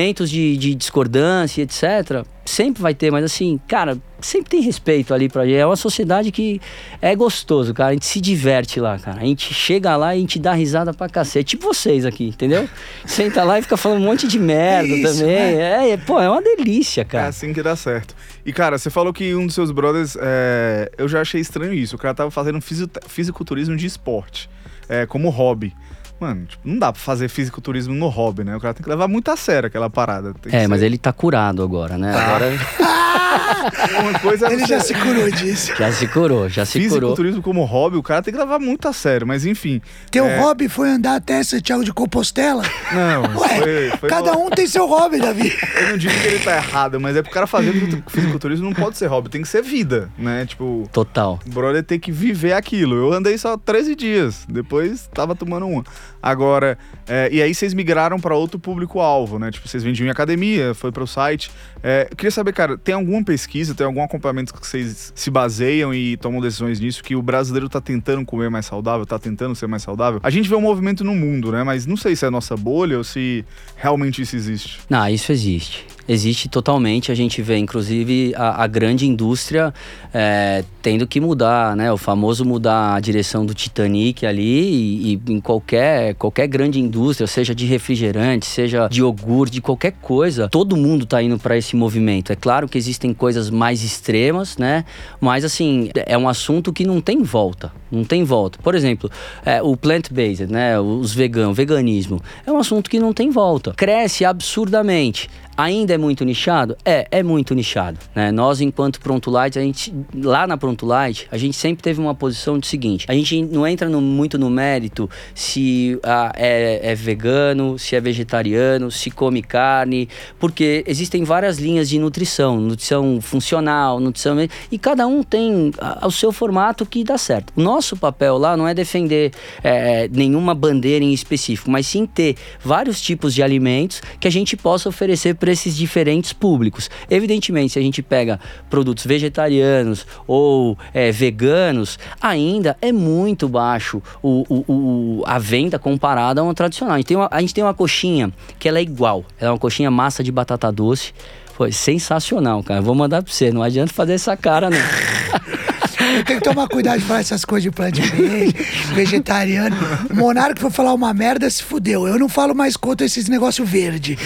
momentos de, de discordância, etc., sempre vai ter, mas assim, cara, sempre tem respeito ali pra gente. É uma sociedade que é gostoso, cara. A gente se diverte lá, cara. A gente chega lá e a gente dá risada pra cacete. Tipo vocês aqui, entendeu? Senta lá e fica falando um monte de merda Isso, também. né? É, é, pô, é uma delícia, É cara. assim que dá certo. E, cara, você falou que um dos seus brothers. é, Eu já achei estranho isso. O cara tava fazendo fisi- fisiculturismo de esporte. é, como hobby. Mano, tipo, não dá pra fazer fisiculturismo no hobby, né? O cara tem que levar muito a sério aquela parada. É, mas ser- ele tá curado agora, né? Agora Uma coisa é Ele já se curou disso. já se curou, já se curou. Fisiculturismo como hobby, o cara tem que levar muito a sério, mas enfim. Teu É. hobby foi andar até Santiago de Compostela? Não, Ué, foi, foi cada um tem seu hobby, Davi. Eu não digo que ele tá errado, mas é pro cara fazer fisiculturismo não pode ser hobby, tem que ser vida, né? Tipo, Total. o brother tem que viver aquilo. Eu andei só 13 dias, depois tava tomando uma. Agora, é, e aí vocês migraram pra outro público-alvo, né? Tipo, vocês vendiam em academia, foi pro site. É, queria saber, cara, tem alguma pesquisa, tem algum acompanhamento que vocês se baseiam e tomam decisões nisso, que o brasileiro tá tentando comer mais saudável, tá tentando ser mais saudável? A gente vê um movimento no mundo, né? Mas não sei se é nossa bolha ou se realmente isso existe. Não, isso existe. Existe totalmente. A gente vê, inclusive, a, a grande indústria é, tendo que mudar, né? O famoso mudar a direção do Titanic ali e, e em qualquer, qualquer grande indústria, seja de refrigerante, seja de iogurte, de qualquer coisa, todo mundo tá indo para esse movimento. É claro que existem coisas mais extremas, né? Mas, assim, é um assunto que não tem volta. Não tem volta. Por exemplo, é, o plant-based, né? Os veganos, veganismo. É um assunto que não tem volta. Cresce absurdamente. Ainda é muito nichado? É, é muito nichado. Né? Nós, enquanto Pronto Light, a gente, lá na Pronto Light, a gente sempre teve uma posição de seguinte: a gente não entra no- muito no mérito se ah, é, é vegano, se é vegetariano, se come carne, porque existem várias linhas de nutrição, nutrição funcional, nutrição. E cada um tem ah, o seu formato que dá certo. O nosso papel lá não é defender é, nenhuma bandeira em específico, mas sim ter vários tipos de alimentos que a gente possa oferecer para esses diferentes públicos. Evidentemente, se a gente pega produtos vegetarianos ou é, veganos, ainda é muito baixo o, o- o- a venda comparada a uma tradicional. A gente, tem uma, a gente tem uma coxinha que ela é igual. Ela é uma coxinha massa de batata doce. Foi sensacional, cara. Vou mandar pra você. Não adianta fazer essa cara, não. Eu tenho que tomar cuidado de falar essas coisas de plant-based, vegetariano. O Monarco foi falar uma merda, se fudeu. Eu não falo mais contra esses negócios verde.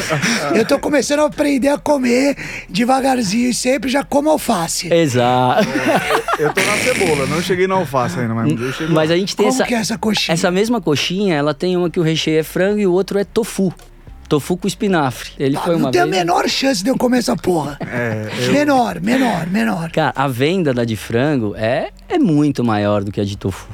Eu tô começando a aprender a comer devagarzinho e sempre já como alface. Exato. Eu tô na cebola, não cheguei na alface ainda, mas eu chego Mas a gente tem Como essa. que é essa coxinha? Essa mesma coxinha, ela tem uma que o recheio é frango e o outro é tofu. Tofu com espinafre. Ele Ah, foi não uma tem vez. a menor chance de eu comer essa porra. É, eu- Menor, menor, menor. Cara, a venda da de frango é, é muito maior do que a de tofu.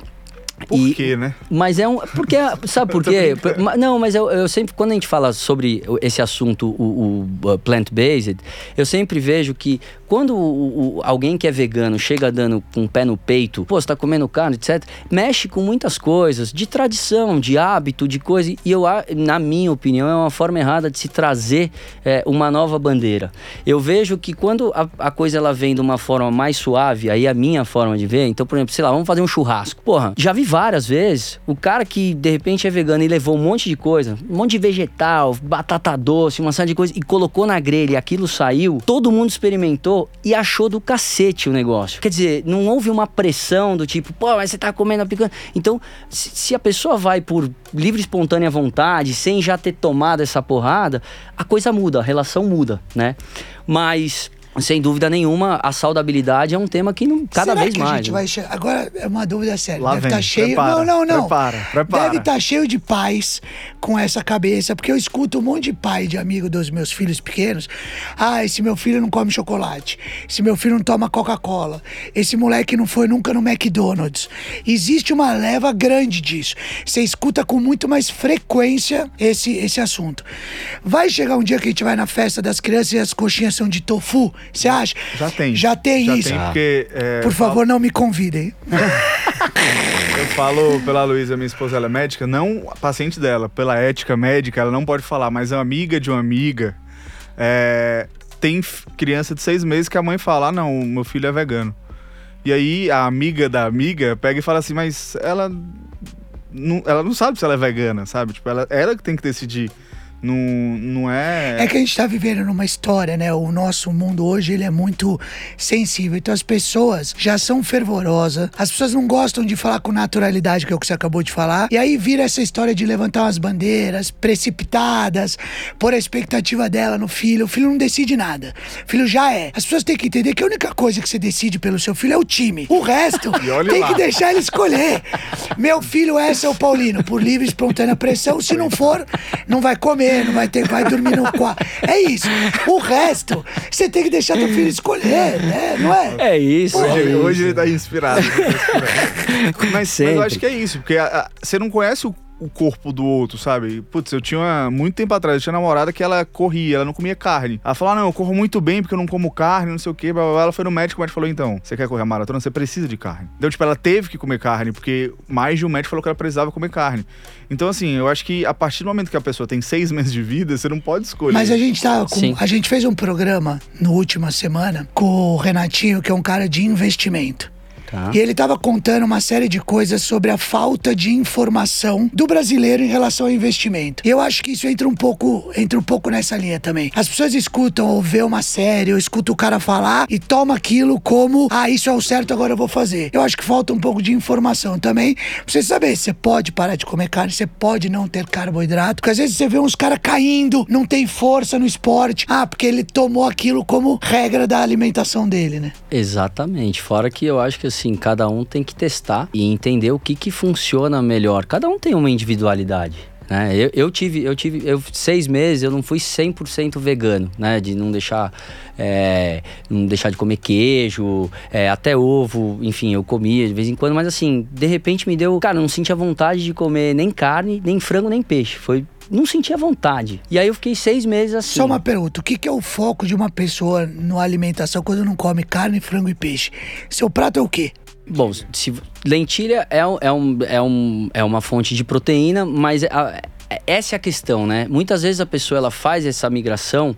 Por E- quê, né? Mas é um. Porque, sabe por quê? Não, mas eu, eu sempre, quando a gente fala sobre esse assunto, o, o, uh, plant-based, eu sempre vejo que quando o- o- alguém que é vegano chega dando com o pé no peito, pô, você tá comendo carne, etc., mexe com muitas coisas, de tradição, de hábito, de coisa. E eu, na minha opinião, é uma forma errada de se trazer é, uma nova bandeira. Eu vejo que quando a, a coisa ela vem de uma forma mais suave, aí é a minha forma de ver, então, por exemplo, sei lá, vamos fazer um churrasco. Porra, já vi várias vezes o cara que de repente é vegano e levou um monte de coisa, um monte de vegetal, batata doce, uma série de coisas, e colocou na grelha e aquilo saiu, todo mundo experimentou e achou do cacete o negócio. Quer dizer, não houve uma pressão do tipo, pô, mas você tá comendo a picanha. Então, se, a pessoa vai por livre e espontânea vontade, sem já ter tomado essa porrada, a coisa muda, a relação muda, né? Mas. Sem dúvida nenhuma, a saudabilidade é um tema que não, cada Será vez que a mais. gente né? vai chegar. Agora é uma dúvida séria. Lá Deve vem, estar cheio. prepara, não, não, não. prepara, prepara. Deve estar cheio de pais com essa cabeça, porque eu escuto um monte de pai de amigo dos meus filhos pequenos. Ah, esse meu filho não come chocolate. Esse meu filho não toma Coca-Cola. Esse moleque não foi nunca no McDonald's. Existe uma leva grande disso. Você escuta com muito mais frequência esse, esse assunto. Vai chegar um dia que a gente vai na festa das crianças e as coxinhas são de tofu? Você acha? Já tem. Já tem Já isso. tem, porque. é, Por eu falo- favor, não me convidem. Eu falo pela Luísa, minha esposa, ela é médica, não a paciente dela, pela ética médica, ela não pode falar, mas é uma amiga de uma amiga. é, tem criança de seis meses que a mãe fala: ah, não, meu filho é vegano. E aí a amiga da amiga pega e fala assim, mas ela não, ela não sabe se ela é vegana, sabe? Tipo, ela, ela que tem que decidir. Não, não é. É que a gente tá vivendo numa história, né? O nosso mundo hoje, ele é muito sensível. Então as pessoas já são fervorosas. As pessoas não gostam de falar com naturalidade, que é o que você acabou de falar. E aí vira essa história de levantar umas bandeiras precipitadas, pôr a expectativa dela no filho. O filho não decide nada. O filho já é. As pessoas têm que entender que a única coisa que você decide pelo seu filho é o time. O resto tem lá. que deixar ele escolher. Meu filho é São Paulino, por livre e espontânea pressão. Se não for, não vai comer, não vai ter, vai dormir no quarto. É isso. O resto, você tem que deixar teu filho escolher, né? Não é? É isso. é Hoje, isso. hoje ele tá inspirado. tá inspirado. mas, mas eu acho que é isso, porque a- a- você não conhece o, o corpo do outro, sabe? Putz, eu tinha uma- muito tempo atrás, eu tinha uma namorada que ela corria, ela não comia carne. Ela falou: ah, não, eu corro muito bem porque eu não como carne, não sei o quê. blá, blá, blá. Ela foi no médico, o médico falou: então, você quer correr a maratona? Você precisa de carne. Então, tipo, ela teve que comer carne, porque mais de um médico falou que ela precisava comer carne. Então, assim, eu acho que a partir do momento que a pessoa tem seis meses de vida, você não pode escolher. Mas a gente tá com, Sim. a gente fez um programa no última semana com o Renatinho, que é um cara de investimento. Tá. E ele tava contando uma série de coisas sobre a falta de informação do brasileiro em relação ao investimento. E eu acho que isso entra um pouco, entra um pouco nessa linha também. As pessoas escutam ou vê uma série, ou escuta o cara falar e toma aquilo como, ah, isso é o certo, agora eu vou fazer. Eu acho que falta um pouco de informação também. Pra você saber, você pode parar de comer carne, você pode não ter carboidrato, porque às vezes você vê uns caras caindo, não tem força no esporte. Ah, porque ele tomou aquilo como regra da alimentação dele, né? Exatamente. Fora que eu acho que assim, cada um tem que testar e entender o que, que funciona melhor. Cada um tem uma individualidade. Né? Eu, eu tive, eu tive, eu seis meses eu não fui 100% vegano, né? De não deixar, é, não deixar de comer queijo, é, até ovo, enfim, eu comia de vez em quando, mas assim, de repente me deu, cara, não sentia vontade de comer nem carne, nem frango, nem peixe. Foi, não sentia vontade. E aí eu fiquei seis meses assim. Só uma pergunta: o que, que é o foco de uma pessoa na alimentação quando não come carne, frango e peixe? Seu prato é o quê? Bom, se, lentilha é, é, um, é, um, é uma fonte de proteína, mas a- essa é a questão, né? Muitas vezes a pessoa ela faz essa migração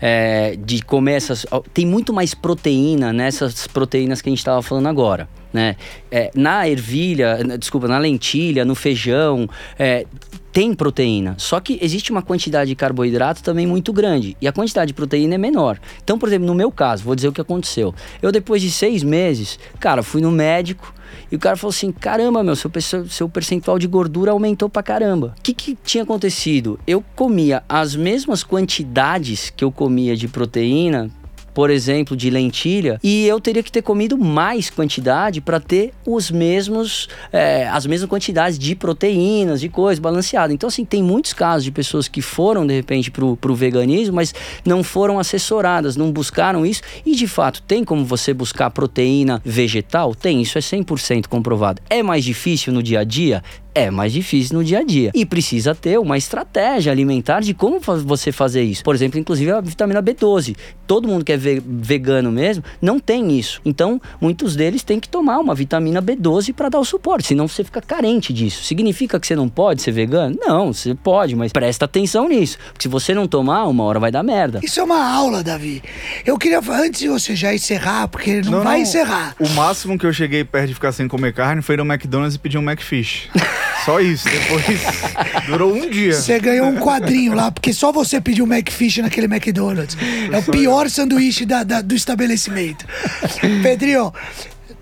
é, de comer essas. Tem muito mais proteína nessas proteínas que a gente estava falando agora. Né? É, na ervilha, desculpa, na lentilha, no feijão, é, tem proteína. Só que existe uma quantidade de carboidrato também muito grande. E a quantidade de proteína é menor. Então, por exemplo, no meu caso, vou dizer o que aconteceu. Eu, depois de seis meses, cara, fui no médico. E o cara falou assim: caramba, meu, seu, seu percentual de gordura aumentou pra caramba. O que, que tinha acontecido? Eu comia as mesmas quantidades que eu comia de proteína por exemplo, de lentilha, e eu teria que ter comido mais quantidade para ter os mesmos, é, as mesmas quantidades de proteínas, de coisas balanceadas. Então, assim, tem muitos casos de pessoas que foram, de repente, pro, pro veganismo, mas não foram assessoradas, não buscaram isso. E, de fato, tem como você buscar proteína vegetal? Tem, isso é 100% comprovado. É mais difícil no dia a dia? É mais difícil no dia a dia. E precisa ter uma estratégia alimentar de como você fazer isso. Por exemplo, inclusive a vitamina B12. Todo mundo que é vegano mesmo não tem isso. Então, muitos deles têm que tomar uma vitamina B12 para dar o suporte, senão você fica carente disso. Significa que você não pode ser vegano? Não, você pode, mas presta atenção nisso. Porque se você não tomar, uma hora vai dar merda. Isso é uma aula, Davi. Eu queria, antes de você já encerrar, porque não, não vai não. encerrar. O máximo que eu cheguei perto de ficar sem comer carne foi no McDonald's e pedir um McFish. Só isso. Depois durou um dia. Você ganhou um quadrinho lá, porque só você pediu McFish naquele McDonald's. É o pior sanduíche da, da, do estabelecimento. Pedrinho,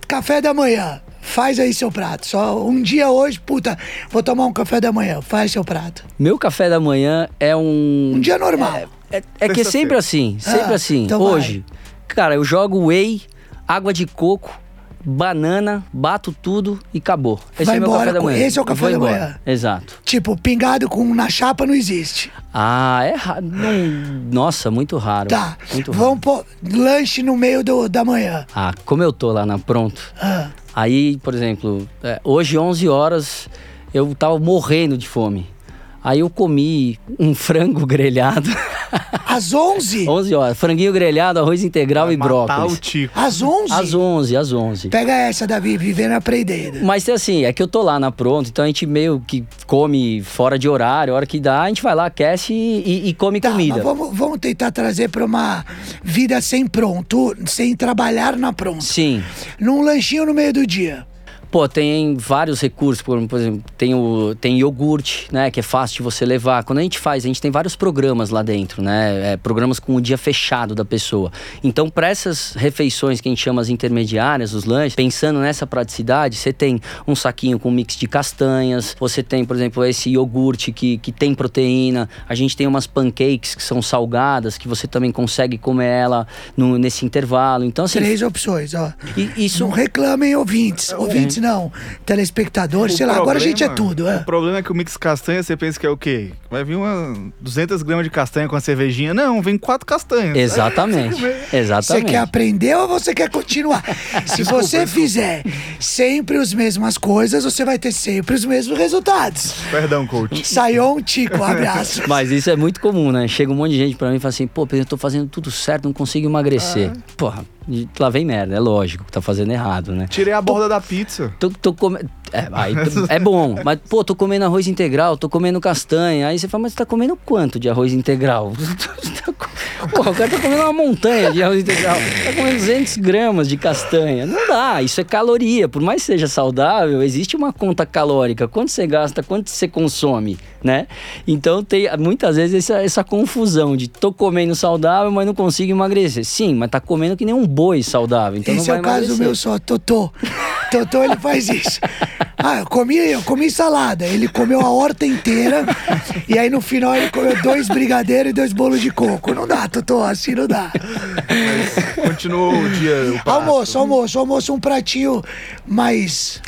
café da manhã. Faz aí seu prato. Só um dia hoje, puta, vou tomar um café da manhã. Faz seu prato. Meu café da manhã é um. Um dia normal. É, é, é que é sempre assim. Sempre ah, assim. Então hoje, vai. cara, eu jogo whey, água de coco banana, bato tudo e acabou. Esse Vai é meu embora, café da manhã. Esse é o café da manhã. Exato. Tipo, pingado com na chapa não existe. Ah, é raro. Nossa, muito raro. Tá. Muito Vamos pôr lanche no meio do, da manhã. Ah, como eu tô lá na Pronto. Ah. Aí, por exemplo, é, hoje 11 horas eu tava morrendo de fome. Aí eu comi um frango grelhado. Às 11? 11 horas. Franguinho grelhado, arroz integral Vai e brócolis. O tico. Às 11? Às 11, às 11. Pega essa, Davi, vivendo aprendendo. Mas assim, é que eu tô lá na pronto, então a gente meio que come fora de horário, a hora que dá, a gente vai lá, aquece e, e, e come tá, comida. Vamos, vamos, tentar trazer pra uma vida sem pronto, sem trabalhar na pronto. Sim. Num lanchinho no meio do dia. Pô, tem vários recursos, por, exemplo, tem o tem iogurte, né, que é fácil de você levar. Quando a gente faz, a gente tem vários programas lá dentro, né, é, programas com o dia fechado da pessoa. Então, para essas refeições que a gente chama as intermediárias, os lanches, pensando nessa praticidade, você tem um saquinho com mix de castanhas, você tem, por exemplo, esse iogurte que, que tem proteína, a gente tem umas pancakes que são salgadas, que você também consegue comer ela no, nesse intervalo. Então, assim, Três opções, ó. E, isso... Não reclamem, ouvintes. Ouvintes não, telespectador, sei lá, agora a gente é tudo. É. O problema é que o mix castanha, você pensa que é o quê? Vai vir uma 200 gramas de castanha com a cervejinha? Não, vem quatro castanhas. Exatamente, exatamente. Você quer aprender ou você quer continuar? Se você fizer sempre as mesmas coisas, você vai ter sempre os mesmos resultados. Perdão, coach. Saiu um tico, um abraço. Mas isso é muito comum, né? Chega um monte de gente pra mim e fala assim, pô, eu tô fazendo tudo certo, não consigo emagrecer. Ah. Porra, lá vem merda, é lógico que tá fazendo errado, né? Tirei a borda da pizza. Tô, tô come... é, aí, é bom, mas pô, tô comendo arroz integral, tô comendo castanha. Aí você fala, mas você tá comendo quanto de arroz integral? pô, o cara tá comendo uma montanha de arroz integral. Tá comendo 200 gramas de castanha. Não dá, isso é caloria. Por mais que seja saudável, existe uma conta calórica. Quanto você gasta, quanto você consome, né? Então tem muitas vezes essa, essa confusão de tô comendo saudável, mas não consigo emagrecer. Sim, mas tá comendo que nem um boi saudável. Então Esse é o caso do meu só, Totô. Totô, ele faz isso. Ah, eu comi, eu comi salada. Ele comeu a horta inteira. e aí no final ele comeu dois brigadeiros e dois bolos de coco. Não dá, Totô, assim não dá. continuou o dia. O almoço, almoço, almoço, um pratinho mais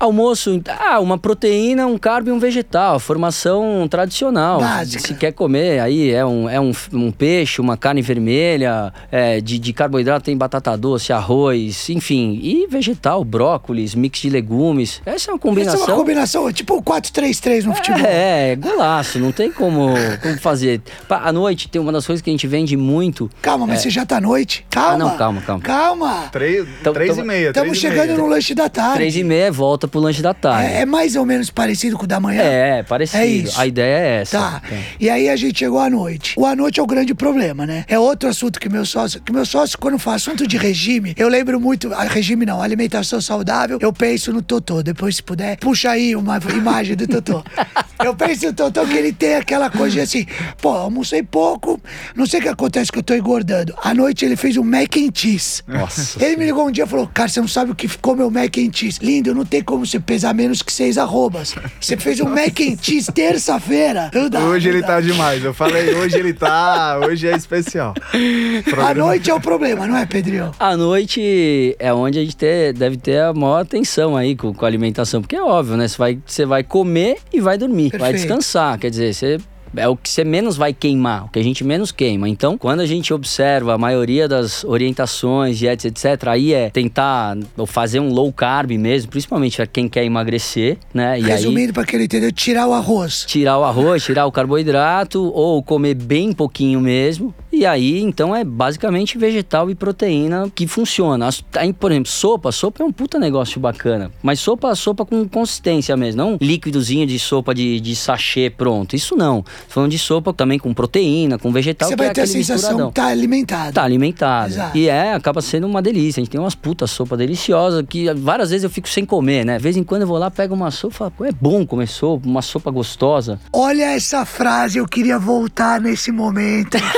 Almoço, ah, uma proteína, um carbo e um vegetal, formação tradicional. Básica. Se quer comer, aí é um, é um, um peixe, uma carne vermelha, é, de, de carboidrato tem batata doce, arroz, enfim. E vegetal, brócolis, mix de legumes. Essa é uma combinação. Essa é uma combinação, tipo o 4-3-3 no futebol. É, é, golaço, não tem como, como fazer. À noite tem uma das coisas que a gente vende muito. Calma, mas é... você já tá à noite? Calma. Ah, não, calma, calma. Calma. Três, três e meia. Estamos chegando no lanche da tarde. Três e meia, volta pro lanche da tarde. É, é, mais ou menos parecido com o da manhã? É, parecido. É isso. A ideia é essa. Tá. É. E aí a gente chegou à noite. O à noite é o grande problema, né? É outro assunto que meu sócio, que meu sócio, quando fala assunto de regime, eu lembro muito, regime não, alimentação saudável, eu penso no Totô. Depois, se puder, puxa aí uma imagem do Totô. eu penso no Totô que ele tem aquela coisa de assim, pô, almocei pouco, não sei o que acontece que eu tô engordando. À noite ele fez um mac and cheese. Nossa. Ele me ligou um dia e falou, cara, você não sabe o que ficou meu mac and cheese. Lindo, não tem como como você pesar menos que seis arrobas. Você fez um mac and cheese terça-feira. Hoje ele tá demais. Eu falei, hoje ele tá. Hoje é especial. A Programa- noite é o problema, não é, Pedrinho? À noite é onde a gente ter- deve ter a maior atenção aí com, com a alimentação, porque é óbvio, né? Você vai, você vai comer e vai dormir, vai Perfeito. descansar. Quer dizer, você. É o que você menos vai queimar, o que a gente menos queima. Então, quando a gente observa a maioria das orientações, dietas, etc., aí é tentar ou fazer um low carb mesmo, principalmente para quem quer emagrecer, né? E Resumindo pra quem não entendeu, tirar o arroz. tirar o arroz, tirar o carboidrato ou comer bem pouquinho mesmo. E aí, então, é basicamente vegetal e proteína que funciona. As- aí, por exemplo, sopa. Sopa é um puta negócio bacana. Mas sopa, sopa com consistência mesmo. Não um líquidozinho de sopa de, de sachê pronto. Isso não. Falando de sopa também com proteína, com vegetal, Você é vai ter a sensação misturadão. que tá alimentado. Tá alimentado. Exato. E é, acaba sendo uma delícia. A gente tem umas putas sopa deliciosa que várias vezes eu fico sem comer, né? De vez em quando eu vou lá, pego uma sopa e falo, pô, é bom comer sopa, uma sopa gostosa. Olha essa frase, eu queria voltar nesse momento.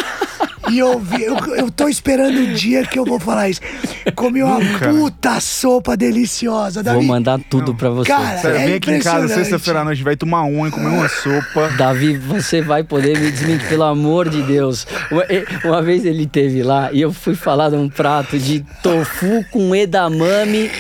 E eu, vi, eu, eu tô esperando o dia que eu vou falar isso. Comi uma Nunca, puta sopa deliciosa. Davi, Vou mandar tudo pra você. Cara, Sério, É vem aqui em casa sexta-feira à noite, vai tomar uma e comer uma sopa. Davi, você vai poder me desmentir, pelo amor de Deus. Uma, uma vez ele teve lá e eu fui falar de um prato de tofu com edamame.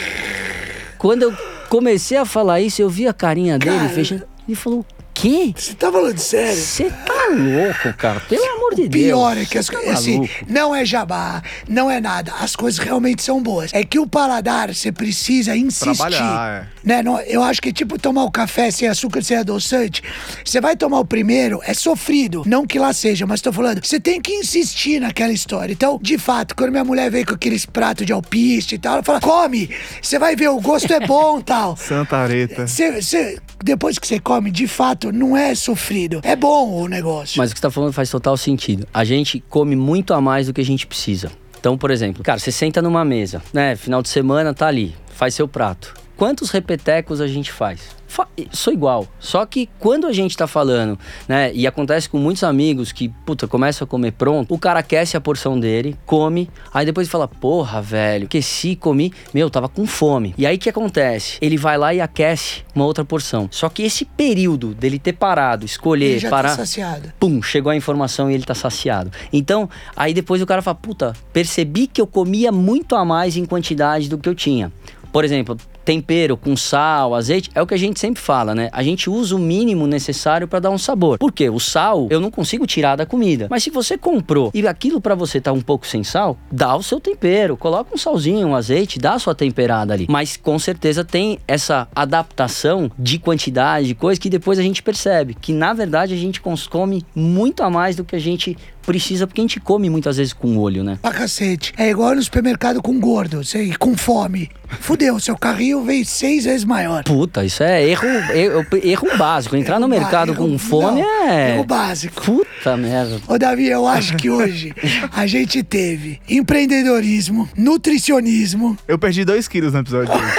Quando eu comecei a falar isso, eu vi a carinha dele Cara. fechando. Ele falou: Quê? Você tá falando sério? Você tá louco, cara? Pelo amor de Deus. Pior é que as tá coisas. Assim, maluco. não é jabá, não é nada. As coisas realmente são boas. É que o paladar, você precisa insistir. Trabalhar, Né? Não, eu acho que é tipo tomar o café sem açúcar, sem adoçante. Você vai tomar o primeiro, é sofrido. Não que lá seja, mas tô falando. Você tem que insistir naquela história. Então, de fato, quando minha mulher veio com aqueles pratos de alpiste e tal, ela fala: come, você vai ver, o gosto é bom tal. Santa Areta. Você, você- depois que você come, de fato, não é sofrido. É bom o negócio. Mas o que você tá falando faz total sentido. A gente come muito a mais do que a gente precisa. Então, por exemplo, cara, você senta numa mesa, né? Final de semana tá ali, faz seu prato. Quantos repetecos a gente faz? Fa- Sou igual. Só que quando a gente tá falando, né? E acontece com muitos amigos que, puta, começa a comer pronto, o cara aquece a porção dele, come, aí depois fala, porra, velho, aqueci, comi, meu, tava com fome. E aí o que acontece? Ele vai lá e aquece uma outra porção. Só que esse período dele ter parado, escolher, Ele já parar tá saciado. pum, chegou a informação e ele tá saciado. Então, aí depois o cara fala, puta, percebi que eu comia muito a mais em quantidade do que eu tinha. Por exemplo, tempero com sal, azeite, é o que a gente sempre fala, né? A gente usa o mínimo necessário para dar um sabor. Por quê? O sal eu não consigo tirar da comida. Mas se você comprou e aquilo para você tá um pouco sem sal, dá o seu tempero, coloca um salzinho, um azeite, dá a sua temperada ali. Mas com certeza tem essa adaptação de quantidade, de coisa que depois a gente percebe que na verdade a gente consome muito a mais do que a gente precisa, porque a gente come muitas vezes com o olho, né? Pra cacete. É igual no supermercado com gordo, sei, com fome. Fudeu, seu carrinho veio seis vezes maior. Puta, isso é erro, erro, erro básico. Entrar no Erro ba- mercado com erro- fome não, é. Erro básico. Puta merda. Ô, Davi, eu acho que hoje a gente teve empreendedorismo, nutricionismo. Eu perdi 2 quilos no episódio de hoje.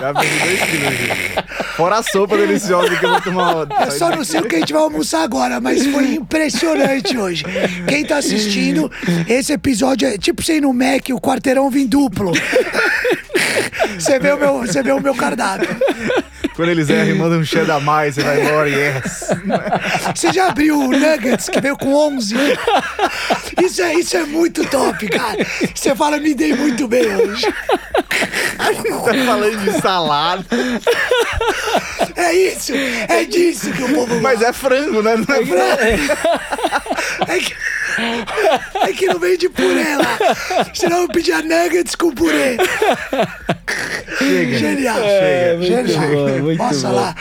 Já perdi 2 quilos. gente. Fora a sopa deliciosa que eu vou tomar. Eu só não sei o que a gente vai almoçar agora, mas foi impressionante hoje. Quem tá assistindo, esse episódio é tipo você ir no Mac, o quarteirão vem duplo. Você vê o meu, você vê o meu cardápio. Quando eles erram e mandam um cheddar a mais, você vai embora, yes. Você já abriu o Nuggets, que veio com 11? Isso é, isso é muito top, cara. Você fala, me dei muito bem hoje. tá falando de salada. É isso, é disso que o povo Mas é frango, né? Não é frango. É que, é que não vem de purê lá. Senão eu pedia nuggets com purê. Chega. Genial. Chega. muito Genial. bom, muito Nossa bom. lá.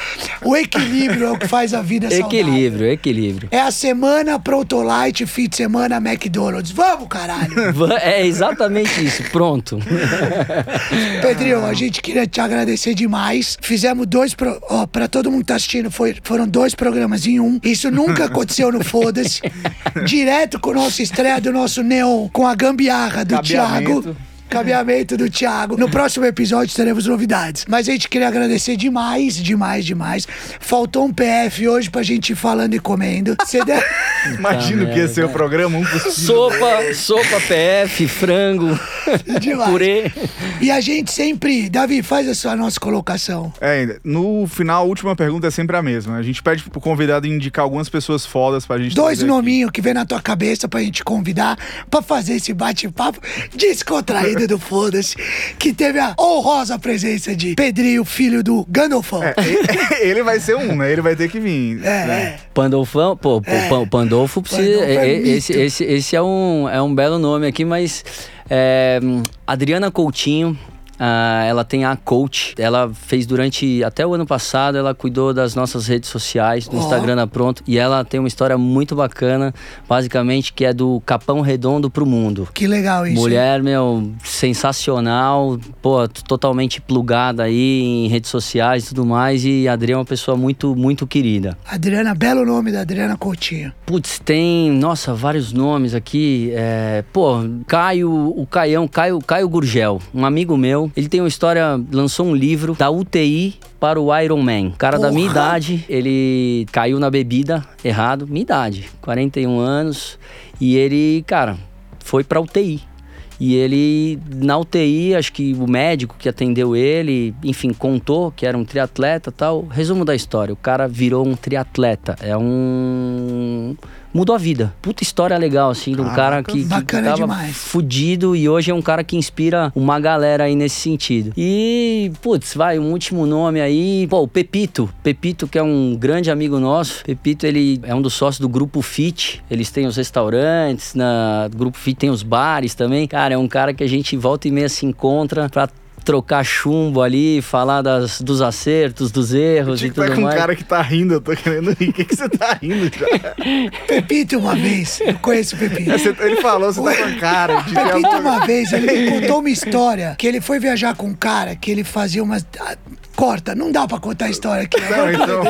O equilíbrio é o que faz a vida saudável. Equilíbrio, equilíbrio. É a semana Protolite, fim de semana McDonald's. Vamos, caralho. É exatamente isso, pronto. Pedrinho, a gente queria te agradecer demais. Fizemos dois. Pro... Ó, pra todo mundo que tá assistindo, foi... foram dois programas em um. Isso nunca aconteceu no Foda-se. Direto com a nossa estreia do nosso Neon, com a gambiarra do. Thiago. Caminhamento do Thiago. No próximo episódio teremos novidades. Mas a gente queria agradecer demais, demais, demais. Faltou um PF hoje pra gente ir falando e comendo. Você der... Imagino que ia ser o programa um possível. Sopa, sopa PF, frango, demais. purê. E a gente sempre. Davi, faz a sua nossa colocação. É, no final, a última pergunta é sempre a mesma. A gente pede pro convidado indicar algumas pessoas fodas pra gente Dois nominhos que vem na tua cabeça pra gente convidar pra fazer esse bate-papo descontraído do Foda-se. Que teve a honrosa presença de Pedrinho, filho do Gandolfão. É, e- ele vai ser um, né? Ele vai ter que vir. É, né? é. Pandolfão, pô, pô, Pandolfo precisa. É é- esse, esse, esse é, um, é um belo nome aqui, mas. é, Adriana Coutinho. Ah, ela tem a coach. Ela fez durante até o ano passado. Ela cuidou das nossas redes sociais, do Ó. Instagram da Pronto. E ela tem uma história muito bacana, basicamente, que é do Capão Redondo pro mundo. Que legal isso. Mulher, meu, sensacional, pô, totalmente plugada aí em redes sociais e tudo mais. E a Adriana é uma pessoa muito, muito querida. Adriana, belo nome da Adriana Coutinho. Putz, tem, nossa, vários nomes aqui. É, pô, Caio, o Caião, Caio, Caio Gurgel, um amigo meu. Ele tem uma história, lançou um livro da UTI para o Iron Man. Cara da minha Porra! idade, ele caiu na bebida errado, minha idade, 41 anos, e ele, cara, foi pra UTI. E ele, na UTI, acho que o médico que atendeu ele, enfim, contou que era um triatleta e tal. Resumo da história: o cara virou um triatleta. É um. Mudou a vida. Puta história legal, assim, de um Caraca, cara que, que tava demais. fudido e hoje é um cara que inspira uma galera aí nesse sentido. E, putz, vai, um último nome aí. Pô, o Pepito. Pepito, que é um grande amigo nosso. Pepito, ele é um dos sócios do Grupo Fit. Eles têm os restaurantes, na Grupo Fit tem os bares também. Cara, é um cara que a gente volta e meia se encontra pra trocar chumbo ali, falar das, dos acertos, dos erros Tinha e que estar tudo com um mais. cara que tá rindo, eu tô querendo rir. O que, que você tá rindo, cara? Pepito, uma vez. Eu conheço o Pepito. É, ele falou, você tá com a cara de Pepito, uma vez, ele me contou uma história que ele foi viajar com um cara que ele fazia umas. Corta, não dá pra contar a história aqui. Não, então-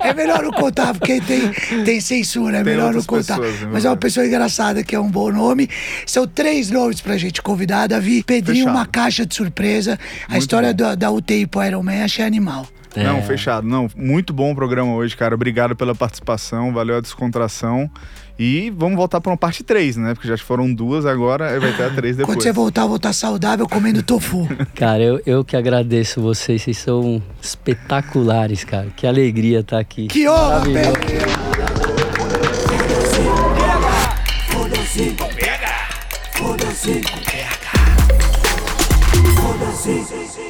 É melhor não contar, porque tem, tem censura, é Tem melhor não contar. pessoas, é Mas é uma pessoa engraçada que é um bom nome. São três nomes pra gente convidar, Davi. Pedrinho, Fechado. uma caixa de surpresa. A Muito história bom. da, da UTI pro Iron Man achei animal. Não, É. fechado. Não, muito bom o programa hoje, cara. Obrigado pela participação, valeu a descontração. E vamos voltar para uma parte 3, né? Porque já foram duas agora, vai ter a 3 depois. Quando você voltar, eu vou estar saudável comendo tofu. cara, eu, eu que agradeço vocês. Vocês são espetaculares, cara. Que alegria estar aqui. Que honra, Pedro! Foda-se, pega! Foda-se, pega! Foda-se,